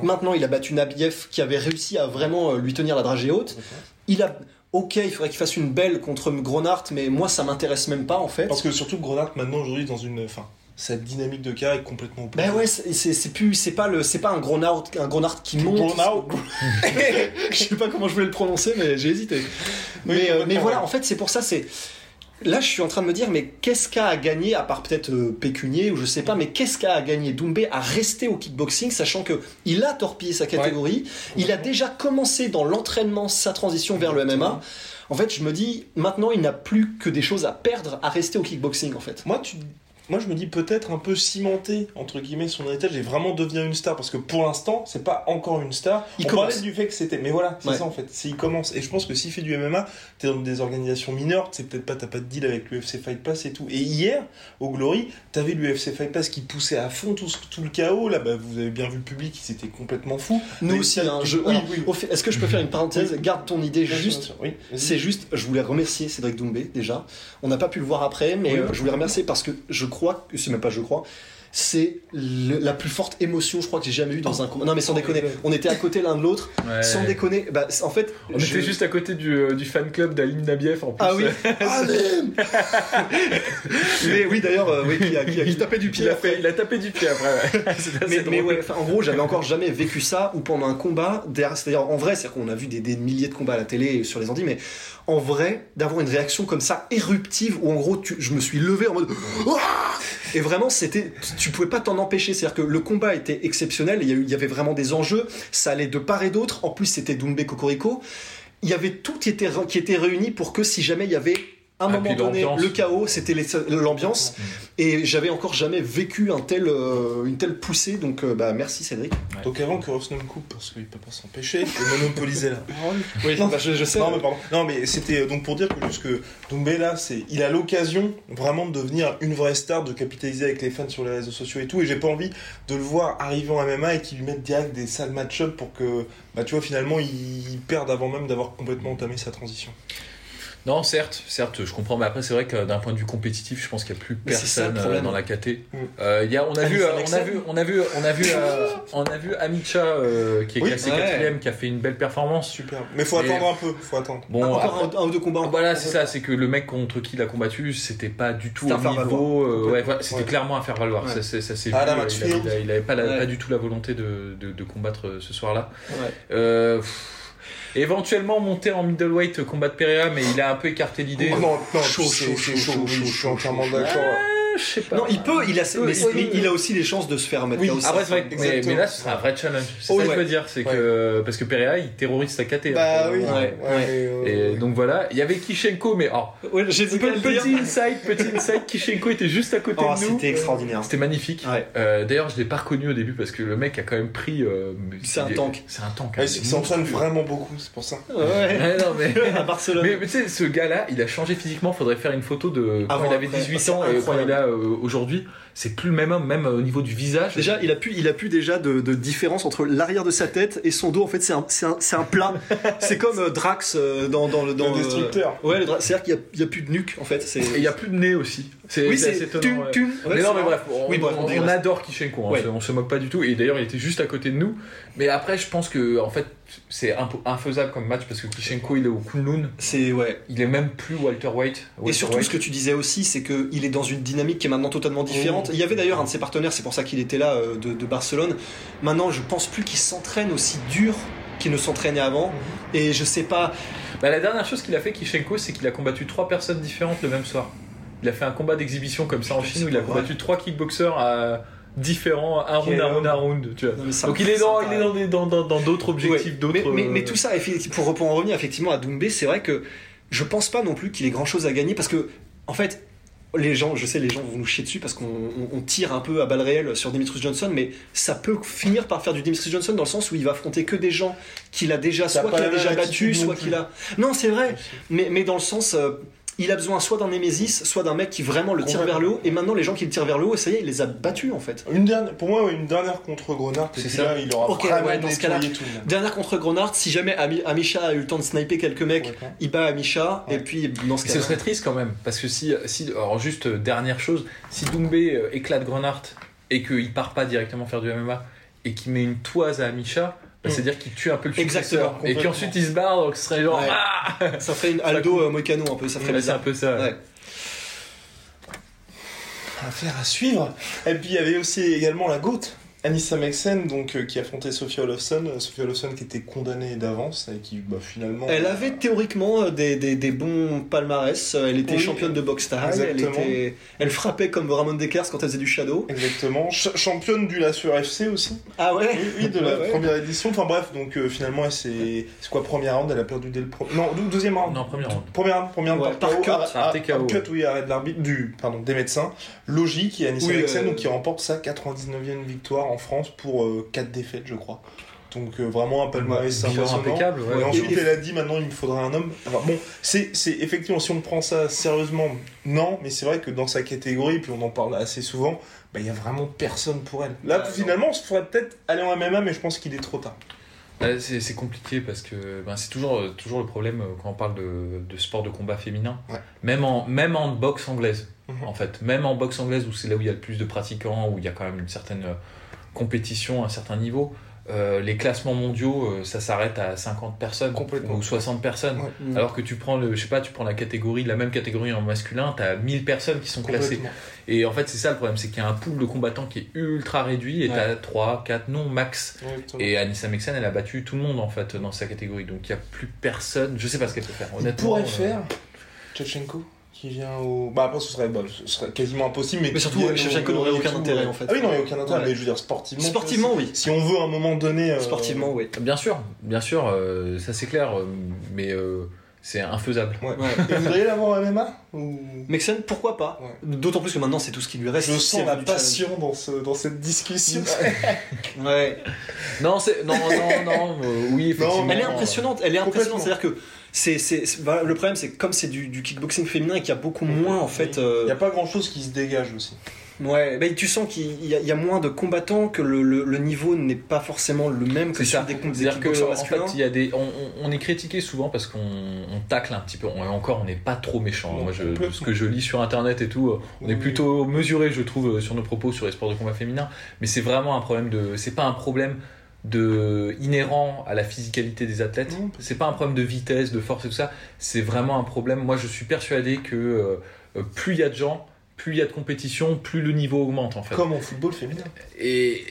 Maintenant, il a battu Nabiev qui avait réussi à vraiment euh, lui tenir la dragée haute. Il a. Ok, il faudrait qu'il fasse une belle contre Gronart, mais moi ça m'intéresse même pas en fait. Parce que surtout que Grenard, maintenant, aujourd'hui, dans une. Enfin, sa dynamique de carrière est complètement opposée. Ben ouais, c'est plus, c'est pas le, c'est pas un Gronart, un Gronart qui monte. <laughs> Je sais pas comment je voulais le prononcer, mais j'ai hésité. mais, Oui, euh, mais voilà, en fait, c'est pour ça, c'est. là, je suis en train de me dire, mais qu'est-ce qu'a à gagner, à part peut-être euh, pécunier ou je sais pas, mais qu'est-ce qu'a à gagner Doumbé à rester au kickboxing, sachant que il a torpillé sa catégorie, il a déjà commencé dans l'entraînement sa transition vers le MMA. En fait, je me dis, maintenant, il n'a plus que des choses à perdre à rester au kickboxing, en fait. Moi, tu... Moi, je me dis peut-être un peu cimenter, entre guillemets, son héritage et vraiment devenir une star. Parce que pour l'instant, c'est pas encore une star. Il On commence. parlait du fait que c'était. Mais voilà, c'est Ouais. ça en fait. C'est il commence. Et je pense que s'il fait du MMA, t'es dans des organisations mineures, c'est peut-être pas, t'as pas de deal avec l'UFC Fight Pass et tout. Et hier, au Glory, t'avais l'UFC Fight Pass qui poussait à fond tout, tout le chaos. Là, bah, vous avez bien vu le public, il s'était complètement fou. Nous Mais aussi, hein, je- oui, oui. fait, Est-ce que je peux faire une parenthèse? Oui. Garde ton idée juste. Oui. C'est juste, je voulais remercier Cédric Doumbé déjà. On n'a pas pu le voir après, mais Oui. euh, je voulais remercier parce que je crois, que c'est même pas je crois, c'est la plus forte émotion, je crois, que j'ai jamais eu dans un combat. Non, mais sans déconner, on était à côté l'un de l'autre, Ouais. sans déconner. Bah, en fait, On je- était juste à côté du, euh, du fan club d'Alim Nabiev en plus. Ah oui, <laughs> <laughs> Mais oui, d'ailleurs, euh, oui, qui a, qui a- qui tapait du pied il, a après. fait, il a tapé du pied après. ouais. <laughs> Mais, mais ouais, en gros, j'avais encore jamais vécu ça ou pendant un combat. C'est-à-dire, en vrai, c'est-à-dire qu'on a vu des, des milliers de combats à la télé et sur les Andes, mais en vrai, d'avoir une réaction comme ça éruptive où en gros, tu- je me suis levé en mode. <gasps> Et vraiment, c'était, tu pouvais pas t'en empêcher. C'est-à-dire que le combat était exceptionnel. Il y, avait vraiment des enjeux. Ça allait de part et d'autre. En plus, c'était Doumbé Cocorico. Il y avait tout qui était, qui était réuni pour que si jamais il y avait un Ah, moment donné le chaos, c'était l'ambiance. Et j'avais encore jamais vécu un tel, euh, une telle poussée. Donc, euh, bah, merci Cédric. Donc avant que Rosnan coupe, parce qu'il peut pas s'empêcher, de monopoliser la <laughs> parole. Oui, Non, bah, je, je sais. Non mais pardon. Non mais c'était donc pour dire que juste que Doumbé là, c'est il a l'occasion vraiment de devenir une vraie star, de capitaliser avec les fans sur les réseaux sociaux et tout. Et j'ai pas envie de le voir arriver en MMA et qu'il lui mette direct des sales match-up pour que bah tu vois finalement il, il perde avant même d'avoir complètement entamé sa transition. Non, certes, certes, je comprends, mais après c'est vrai que d'un point de vue compétitif, je pense qu'il n'y a plus Mais ça, personne euh, dans la KT. Mm. Euh, il y a, on a vu, euh, on a vu, on a vu, on a vu, euh, on a vu Amicha euh, qui est Oui, classé ouais. quatrième, qui a fait une belle performance. Super. Mais faut Et- attendre un peu, faut attendre. Bon, Ah, après- encore un, un ou deux combats. Voilà, c'est ça, c'est que le mec contre qui il a combattu, c'était pas du tout au niveau. euh, ouais, c'était Ouais. clairement à faire valoir. Ouais. Ça, ça s'est Ah, vu. il, a- field. il a- il avait pas, la- Ouais. pas du tout la volonté de, de, de combattre ce soir-là. Euh, éventuellement monter en middleweight combattre Pereira, mais il a un peu écarté l'idée. Oh, non, non, Chaud, chaud, c'est chaud, chaud, oui, chaud, je suis chaud, entièrement chaud. d'accord. Je sais pas. Non, il peut, il a, mais, il peut. mais il a aussi les chances de se faire mettre Oui, KO. Après, c'est vrai mais, là, ce sera un vrai challenge. C'est Oh, ça que je veux dire. C'est que, parce que Pereira, il terrorise sa KT. Bah hein. oui. Ouais. Ouais. mais, Et donc voilà, il y avait Kishenko, mais oh, Ouais, j'ai petit, petit inside, petit inside, Kishenko était juste à côté Oh, de nous. c'était extraordinaire. C'était magnifique. Ouais. Euh, D'ailleurs, je l'ai pas reconnu au début parce que le mec a quand même pris. euh, C'est un tank. C'est un tank. hein, c'est il s'entraîne monstrueux. vraiment beaucoup, c'est pour ça. Ouais. Ouais, non, mais. <laughs> à Barcelone. Mais, tu sais, ce gars-là, il a changé physiquement. Faudrait faire une photo de quand il avait après. 18 C'est ans et quand il a euh, aujourd'hui. C'est plus le même homme, même au niveau du visage. Déjà, il a pu, il a pu déjà de, de différence entre l'arrière de sa tête et son dos. En fait, c'est un, c'est un, c'est un plat. <laughs> c'est comme euh, Drax euh, dans, dans le dans Le destructeur. Ouais, c'est-à-dire qu'il y a, il y a plus de nuque en fait. C'est. Et il n'y a plus de nez aussi. C'est Oui, c'est étonnant. ouais. mais non, mais bref, on, Oui, bref, on on- adore Kishenko, hein, Ouais. on se moque pas du tout. Et d'ailleurs, il était juste à côté de nous. Mais après, je pense que en fait, c'est infaisable comme match parce que Kishenko, il est au Kunlun. C'est ouais. Il est même plus Walter White. Et surtout, ce que tu disais aussi, c'est qu'il est dans une dynamique qui est maintenant totalement différente. Il y avait d'ailleurs un de ses partenaires, c'est pour ça qu'il était là, euh, de, de Barcelone. Maintenant, je pense plus qu'il s'entraîne aussi dur qu'il ne s'entraînait avant. Et je sais pas. Bah, la dernière chose qu'il a fait, Kishenko, c'est qu'il a combattu trois personnes différentes le même soir. Il a fait un combat d'exhibition comme ça en Chine où il a combattu trois kickboxers à différents, un round, un round, un round. Tu vois. Non, Donc il est dans, il est dans des- dans dans- dans d'autres objectifs, Ouais. d'autres. Mais, mais- mais euh, tout ça, pour, pour en revenir effectivement à Doumbé, c'est vrai que je pense pas non plus qu'il ait grand chose à gagner parce que, en fait, les gens, je sais, les gens vont nous chier dessus parce qu'on on- on tire un peu à balles réelles sur Demetrius Johnson, mais ça peut finir par faire du Demetrius Johnson dans le sens où il va affronter que des gens qu'il a déjà, soit qu'il a déjà battu, soit qu'il a. Non, c'est vrai, mais, mais dans le sens. euh, il a besoin soit d'un Némésis, soit d'un mec qui vraiment le tire vers le haut. Et maintenant, les gens qui le tirent vers le haut, ça y est, il les a battus en fait. Une dernière, pour moi, une dernière contre Grenard, C'est ça. là, il aura Ok, vraiment ouais, dans ce cas-là. Dernière contre Grenard, si jamais Ami- Amisha a eu le temps de sniper quelques mecs, Ouais. il bat Amisha, Ouais. et puis dans ce Et cas ce serait triste quand même, parce que si, si alors juste euh, dernière chose, si Doumbé euh, éclate Grenard et qu'il part pas directement faire du MMA et qu'il met une toise à Amisha, bah, Mm. c'est-dire qu'il tue un peu le Exactement, successeur. Et puis complètement. ensuite il se barre, donc ce serait genre Ouais. ah ça ferait une Aldo euh, Moicano un peu, ça ferait Ouais, C'est un peu ça. Ouais. Affaire à suivre. Et puis il y avait aussi également la GOAT, Anissa Mexen, donc, euh, qui affrontait Sophia Olofsson. Euh, Sophia Olofsson qui était condamnée d'avance et qui, bah, finalement. Elle avait théoriquement euh, des, des, des bons palmarès. Euh, Elle était Oui, championne de boxe thaï. Elle, exactement. était... elle frappait comme Ramon Dekers quand elle faisait du shadow. Exactement. Ch- championne du Lassure FC aussi. Ah ouais? Oui, oui, de la <laughs> Ouais, ouais. première édition. Enfin bref, donc euh, finalement, elle c'est quoi, première round? Elle a perdu dès le premier. Non, deuxième round. Non, première ronde. Première round, première round Ouais, par, par cut, arrêt- par arrêt- TKO. par cut, oui, arrêt de l'arbitre, du, pardon, des médecins. Logique, et Anissa Oui, Mexen, euh, donc, qui remporte sa 99e victoire en France pour 4 défaites, je crois. Donc euh, vraiment un palmarès impressionnant. impeccable, ouais. Et ensuite, Et- elle a dit maintenant il me faudra un homme. Alors, bon, c'est c'est- effectivement, si on prend ça sérieusement, non, mais c'est vrai que dans sa catégorie, puis on en parle assez souvent, bah, il y a vraiment personne pour elle. Là, Ah, finalement, on se ferait peut-être aller en MMA, mais je pense qu'il est trop tard. Ouais, C'est compliqué parce que ben, c'est toujours, euh, toujours le problème euh, quand on parle de, de sport de combat féminin. Ouais. Même, en, même en boxe anglaise, Mhm. en fait. Même en boxe anglaise où c'est là où il y a le plus de pratiquants, où il y a quand même une certaine compétition, un certain niveau. euh, les classements mondiaux, euh, ça s'arrête à 50 personnes ou 60 personnes. Ouais. Mm. Alors que tu prends le, je sais pas, tu prends la catégorie, la même catégorie en masculin, t'as 1000 personnes qui sont classées. Et en fait, c'est ça le problème, c'est qu'il y a un pool de combattants qui est ultra réduit et Ouais. t'as 3, 4, non, max. Et Anissa Mexen, elle a battu tout le monde en fait dans sa catégorie. Donc il n'y a plus personne. Je sais pas ce qu'elle peut faire. Il Honnêtement, pourrait euh, faire qui vient au. Bah après, ce serait, bah, ce serait quasiment impossible, mais. Mais surtout, qui vient Shevchenko au- n'aurait au- aucun au- intérêt, en fait. Ah oui, non, il n'y a aucun intérêt, Ouais. mais je veux dire, sportivement. Sportivement, oui. Si on veut à un moment donné. euh, Sportivement, oui. Bien sûr, bien sûr, euh, ça c'est clair, euh, mais euh, c'est infaisable. Ouais. Ouais. Et vous voudriez l'avoir en MMA ou... Mexen, pourquoi pas? Ouais. D'autant plus que maintenant, c'est tout ce qui lui reste. Je c'est sens la passion dans, ce, dans cette discussion. Ouais. Non, c'est non, non, non. euh, oui, effectivement. Elle est impressionnante, elle est impressionnante. C'est-à-dire que c'est, c'est, voilà, le problème, c'est que comme c'est du, du kickboxing féminin et qu'il y a beaucoup moins en fait. Il euh, n'y a pas grand chose qui se dégage aussi. Ouais, mais tu sens qu'il y a, il y a moins de combattants, que le, le- le niveau n'est pas forcément le même que sur des, des kickboxers en fait, masculins. y a des, on, est critiqué souvent parce qu'on on tacle un petit peu. On, encore, on n'est pas trop méchant. Moi, je, ce que je lis sur internet et tout, euh, on est plutôt mesuré, je trouve, euh, sur nos propos sur les sports de combat féminin. Mais c'est vraiment un problème de, c'est pas un problème de inhérent à la physicalité des athlètes. Non. C'est pas un problème de vitesse, de force et tout ça. C'est vraiment un problème. Moi, je suis persuadé que euh, plus il y a de gens, plus il y a de compétition, plus le niveau augmente en fait. Comme en football féminin. Et,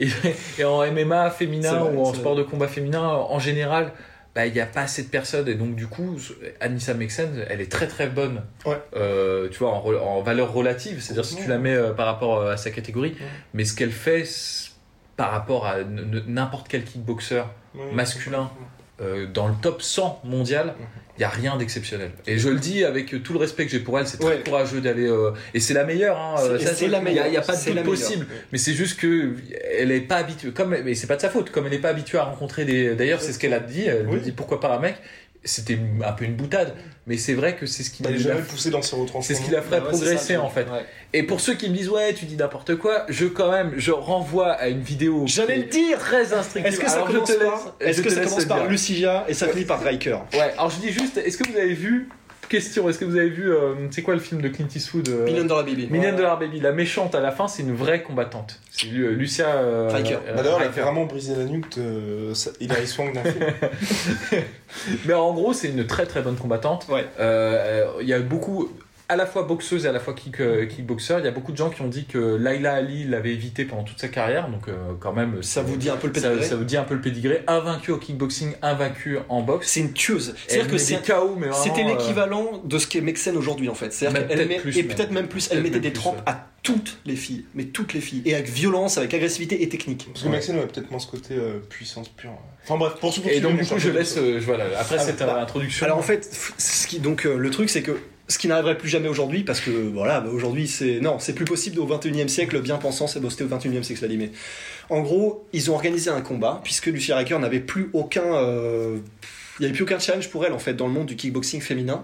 et, <laughs> et en MMA féminin vrai, ou en sport de combat féminin, en général, bah, il n'y a pas assez de personnes. Et donc, du coup, Anissa Mexen, elle est très très bonne. Ouais. Euh, tu vois, en, valeur relative, c'est-à-dire si tu la mets euh, par rapport euh, à sa catégorie. Mais ce qu'elle fait par rapport à n'importe quel kickboxer Ouais. masculin euh, dans le top 100 mondial, il n'y a rien d'exceptionnel. Et je le dis avec tout le respect que j'ai pour elle, c'est très Ouais. courageux d'aller. euh, et c'est la meilleure. Hein, C'est- la Il n'y a, meilleure. pas de doute meilleure. possible. Mais c'est juste que elle est pas habituée. Comme, mais c'est pas de sa faute. Comme elle n'est pas habituée à rencontrer des. D'ailleurs, c'est ce qu'elle a dit. Elle Oui. me dit pourquoi pas un mec? C'était un peu une boutade. Mais c'est vrai que c'est ce qui Elle est lui a- jamais poussée dans ses retranchements. c'est ce qui la ouais, c'est progresser ça, en fait. Ouais. Et pour ceux qui me disent ouais tu dis n'importe quoi, je quand même je renvoie à une vidéo. J'allais le dire. Très instructive. Est-ce que ça Alors, commence par, est-ce que ça commence par et ça finit par Riker? Ouais. Alors je dis juste, est-ce que vous avez vu question Est-ce que vous avez vu euh, c'est quoi le film de Clint Eastwood euh, Million Dollar Baby. Million Dollar Baby, la méchante à la fin, c'est une vraie combattante. C'est Lu- Lucia euh, Riker. euh, Bah d'ailleurs, elle a Riker. vraiment brisé la nuque de ça- Hilary Swank d'un film. <laughs> Mais en gros, c'est une très très bonne combattante. Ouais. Euh, Il y a beaucoup, à la fois boxeuse et à la fois kick, euh, kickboxer. Il y a beaucoup de gens qui ont dit que Laila Ali l'avait évité pendant toute sa carrière. Donc, euh, quand même, Ça vous dit un peu le ça, pédigré ça vous dit un peu le pédigré. Invaincu au kickboxing, invaincu en boxe. C'est une tueuse. C'est-à-dire que c'est KO, mais C'était euh, l'équivalent de ce qu'est Mexen aujourd'hui en fait. C'est-à-dire qu'elle peut-être met, plus, et même. peut-être même plus, elle mettait des ouais. à toutes les filles, mais toutes les filles, et avec violence, avec agressivité et technique. Parce que Maxine avait peut-être moins ce côté euh, puissance pure. Enfin bref, pour Et donc, du coup, je laisse. euh, voilà, après Ah, cette bah, introduction. Alors en fait, ce qui, donc euh, le truc c'est que ce qui n'arriverait plus jamais aujourd'hui, parce que voilà, bah, aujourd'hui c'est non, c'est plus possible au 21e siècle. Bien pensant, c'est c'était au 21e siècle, mais en gros, ils ont organisé un combat puisque Lucia Riker n'avait plus aucun, euh, il n'y avait plus aucun challenge pour elle en fait dans le monde du kickboxing féminin.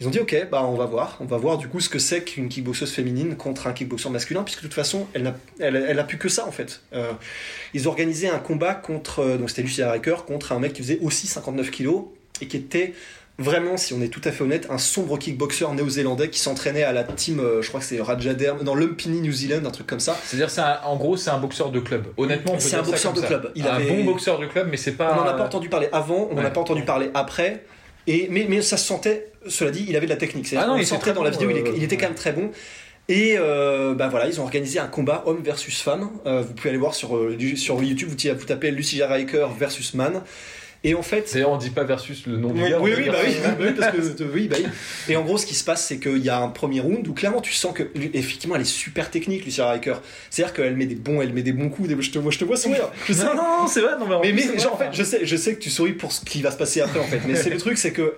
Ils ont dit ok, bah on va voir, on va voir du coup ce que c'est qu'une kickboxeuse féminine contre un kickboxer masculin, puisque de toute façon elle n'a, elle a plus que ça en fait. Euh, ils ont organisé un combat contre, euh, donc c'était Lucia Riker contre un mec qui faisait aussi 59 kilos et qui était vraiment, si on est tout à fait honnête, un sombre kickboxer néo-zélandais qui s'entraînait à la team, euh, je crois que c'est Rajaderm, dans Lumpini New Zealand, un truc comme ça. C'est-à-dire, c'est un- en gros, c'est un boxeur de club. Honnêtement, C'est un boxeur de ça. club. Il un avait- bon boxeur de club, mais c'est pas. On n'en a pas entendu parler avant, on n'en a pas entendu parler après. Et, mais, mais ça se sentait, cela dit, il avait de la technique. Ah non, il sentait dans la vidéo, il, est- euh, il était quand même très bon. Et euh, bah voilà, ils ont organisé un combat homme versus femme. Euh, vous pouvez aller voir sur, sur YouTube, vous tapez Lucia Riker versus Man. Et en fait, D'ailleurs, on dit pas versus le nom du gars. oui, oui, bah oui, parce que oui, bah oui. Et en gros, ce qui se passe, c'est qu'il y a un premier round où clairement tu sens que effectivement elle est super technique, Lucia Riker. C'est-à-dire qu'elle met des bons, elle met des bons coups. Des... Je te vois, je te vois sourire. Je sais, Non, non, non, c'est vrai. Non, mais, en mais, plus, mais c'est genre, en vrai. fait, je sais, je sais que tu souris pour ce qui va se passer après en fait. Mais c'est le truc, c'est que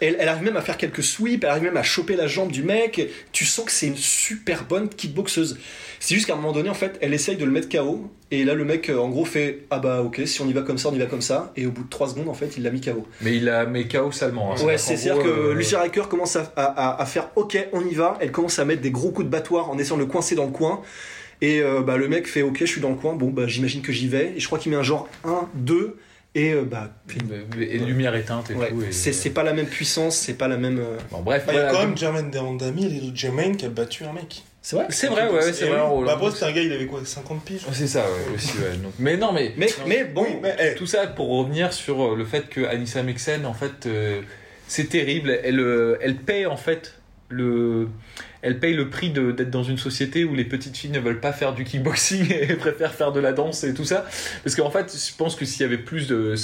elle, elle arrive même à faire quelques sweeps, elle arrive même à choper la jambe du mec. Tu sens que c'est une super bonne kickboxeuse. C'est juste qu'à un moment donné, en fait, elle essaye de le mettre KO. Et là, le mec, euh, en gros, fait Ah bah ok, si on y va comme ça, on y va comme ça. Et au bout de 3 secondes, en fait, il l'a mis KO. Mais il a mis KO salement. hein. Ouais, C'est-à-dire que euh, Lucia Riker commence à, à- à- à faire OK, on y va. Elle commence à mettre des gros coups de battoir en essayant de le coincer dans le coin. Et euh, bah, le mec fait OK, je suis dans le coin. Bon, bah, j'imagine que j'y vais. Et je crois qu'il met un genre 1, 2. Et euh, bah, Et lumière éteinte et ouais, tout. et- c'est c'est pas la même puissance, c'est pas la même. euh, Bon, bref, Bah, Il y a quand même Jermaine Derandami, Little Jermaine, qui a battu un mec. C'est vrai? C'est vrai, ouais, ouais, c'est Et vrai. Bah, après, c'était un gars, il avait quoi 50 piges? C'est ça, ouais, aussi, ouais. Donc, mais non, mais mais, mais bon, Oui, mais, tout ça pour revenir sur euh, le fait que Anissa Mexen, en fait, euh, c'est terrible. Elle, euh, elle paye en fait le, elle paye le prix de- d'être dans une société où les petites filles ne veulent pas faire du kickboxing <laughs> et préfèrent faire de la danse et tout ça. Parce qu'en fait, je pense que s'il y avait plus de,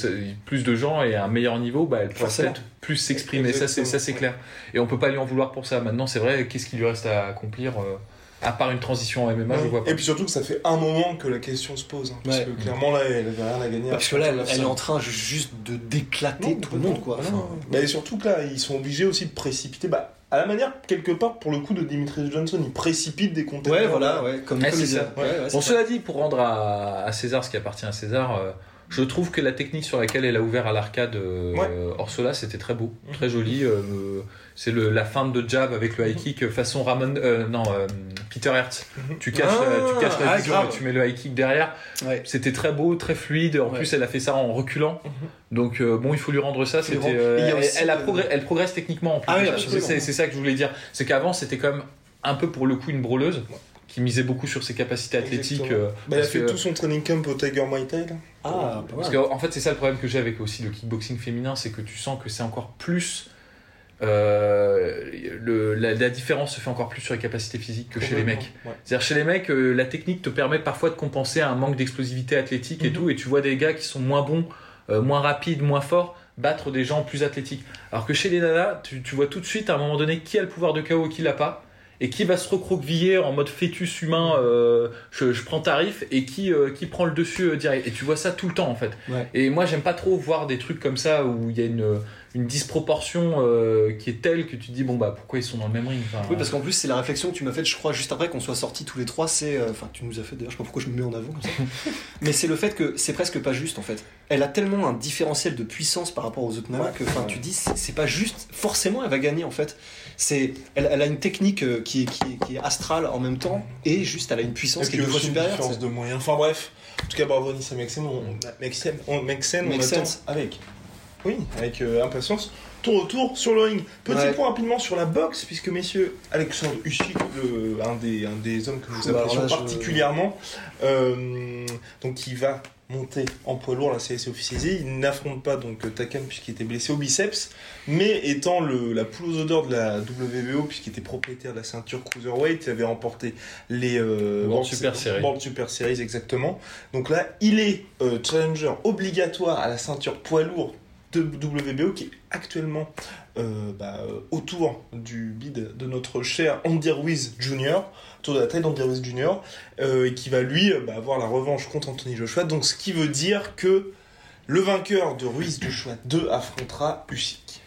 plus de gens et un meilleur niveau, bah, elle pourrait peut-être plus s'exprimer. Ça, c'est, ça, c'est Exactement. clair. Et on peut pas lui en vouloir pour ça. Maintenant, c'est vrai, qu'est-ce qu'il lui reste à accomplir euh, à part une transition en MMA, je vois pas. Et puis surtout que ça fait un moment que la question se pose. hein, parce Ouais. que clairement, là, elle avait rien à gagner. parce que là, elle, est en train ju- juste de déclater tout le monde, quoi. Enfin. Bah, et surtout que là, ils sont obligés aussi de précipiter. Bah, à la manière, quelque part, pour le coup de Dimitri Johnson, il précipite des contenders. ouais, voilà, ouais, comme, Ouais, comme c'est il- ça. ouais, ouais, c'est Bon, ça. cela dit, pour rendre à, à César ce qui appartient à César, euh, je trouve que la technique sur laquelle elle a ouvert à l'arcade euh, Ouais. Orsola, c'était très beau, Mhm. très joli. euh, c'est la feinte de jab avec le high kick euh, façon Ramon, euh, non, Peter Hertz. Mhm. Tu caches, Ah, la, tu caches la ah, vision et tu mets le high kick derrière. Ouais. C'était très beau, très fluide. En Ouais. plus, elle a fait ça en reculant. Donc euh, bon, il faut lui rendre ça. C'était, elle, progr- progresse techniquement en plus. Ah oui, C'est- ça que je voulais dire. C'est qu'avant, c'était quand même un peu pour le coup une brawleuse qui misait beaucoup sur ses capacités athlétiques. Euh, Bah, elle a fait que- tout son training camp au Tiger Muay Thai. là. Ah, pas Parce qu'en en fait, c'est ça le problème que j'ai avec aussi le kickboxing féminin, c'est que tu sens que c'est encore plus. euh, le, la, la différence se fait encore plus sur les capacités physiques que chez les mecs. Ouais. C'est-à-dire chez les mecs, euh, la technique te permet parfois de compenser un manque d'explosivité athlétique et Mhm. tout, et tu vois des gars qui sont moins bons, euh, moins rapides, moins forts, battre des gens plus athlétiques. Alors que chez les nanas, tu, tu vois tout de suite à un moment donné qui a le pouvoir de KO et qui l'a pas. Et qui va se recroqueviller en mode fœtus humain, euh, je, je prends tarif, et qui, euh, qui prend le dessus euh, direct. Et tu vois ça tout le temps en fait. Ouais. Et moi j'aime pas trop voir des trucs comme ça où il y a une, une disproportion qui est telle que tu te dis bon bah pourquoi ils sont dans le même ring Enfin, Oui, parce qu'en plus, c'est la réflexion que tu m'as faite, je crois, juste après qu'on soit sortis tous les trois. C'est. Enfin, tu nous as fait d'ailleurs, je sais pas pourquoi je me mets en avant comme ça. <laughs> Mais c'est le fait que c'est presque pas juste en fait. Elle a tellement un différentiel de puissance par rapport aux autres nanas que enfin, tu dis, c'est pas juste. Forcément, elle va gagner en fait. C'est, elle, elle a une technique euh, qui est, qui, est, qui est astrale en même temps et juste elle a une Et puissance qui est deux fois aussi une supérieure. différence de moyens. Enfin bref, en tout cas, bravo Nissa Mexen. On, Mexen, on, Mexen, on attend avec. Oui, avec euh, impatience. Ton retour sur le ring. Petit Ouais. point rapidement sur la boxe, puisque messieurs, Alexandre Usyk, le- un, des, un des hommes que nous Bah, apprécions là, je- particulièrement, euh, donc il va monter en poids lourd, là c'est c'est officialisé. Il n'affronte pas donc Takam puisqu'il était blessé au biceps, mais étant le, la poule aux odeurs de la WBO, puisqu'il était propriétaire de la ceinture Cruiserweight, il avait remporté les euh, World Super Series. World Super Series, exactement. Donc là, il est euh, challenger obligatoire à la ceinture poids lourd de WBO qui est actuellement euh, bah, euh, autour du bid de notre cher Andy Ruiz Jr., autour de la taille d'Andy Ruiz Jr., euh, et qui va lui bah, avoir la revanche contre Anthony Joshua. Donc ce qui veut dire que le vainqueur de Ruiz Joshua 2 affrontera Usyk.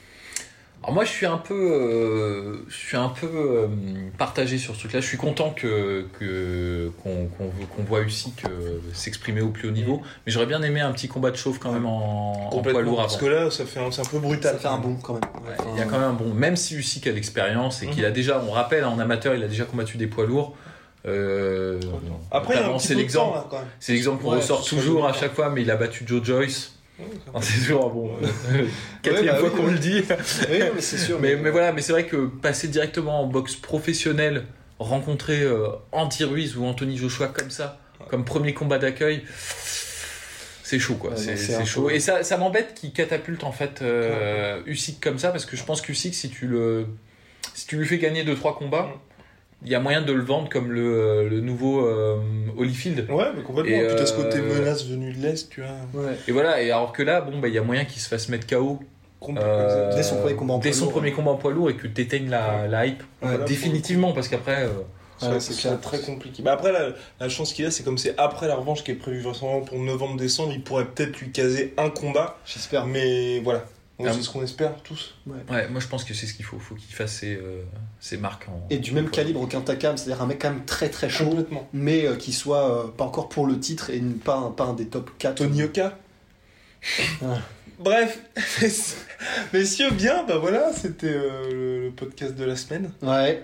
Alors moi je suis un peu, euh, je suis un peu euh, partagé sur ce truc-là. Je suis content que qu'on voit euh, s'exprimer au plus haut niveau, mais j'aurais bien aimé un petit combat de chauve quand même en, en poids lourd parce avant. que là, ça fait c'est un peu brutal. Ça fait un bon quand même. Ouais, Il y a quand même un bon, même si Usyk a l'expérience et qu'il a déjà, on rappelle, en amateur, il a déjà combattu des poids lourds. Euh, Après, il y a un notamment, petit c'est peu de temps l'exemple, c'est qu'on ressort toujours à chaque fois, mais il a battu Joe Joyce. Ouais, C'est toujours bon. <laughs> Quatrième Ouais, bah fois oui, qu'on le dit. Oui, non, mais c'est sûr. Mais, mais voilà, mais c'est vrai que passer directement en boxe professionnelle, rencontrer euh, Andy Ruiz ou Anthony Joshua comme ça, comme premier combat d'accueil, c'est chaud quoi. C'est chaud. Et ça, ça m'embête qu'il catapulte en fait euh, Usyk comme ça parce que je pense qu'Usyk, si tu le, si tu lui fais gagner 2-3 combats, il y a moyen de le vendre comme le, le nouveau euh, Holyfield. Ouais, mais complètement. Et, Tout à ce côté euh, menace venu de l'Est, tu vois. Ouais. Et voilà, et alors que là, bon, bah, il y a moyen qu'il se fasse mettre KO Complètement. euh, Dès son premier combat en dès poids son lourd. premier combat en poids lourd et que tu éteignes la, la hype Ouais. définitivement parce qu'après. euh, C'est Ouais, très compliqué. Bah après, la, la chance qu'il a, c'est comme c'est après la revanche qui est prévue pour novembre-décembre, il pourrait peut-être lui caser un combat. J'espère. Mais voilà. Ah. c'est ce qu'on espère tous. ouais, moi je pense que c'est ce qu'il faut. faut qu'il fasse ses, euh, ses marques en. Et du même calibre qu'un Takam, c'est-à-dire un mec quand même très très chaud, Complètement. mais euh, qui soit euh, pas encore pour le titre et pas un, pas un des top 4. Tony Oka. Ah. Bref, <laughs> messieurs, bien, bah voilà, c'était euh, le, le podcast de la semaine. Ouais.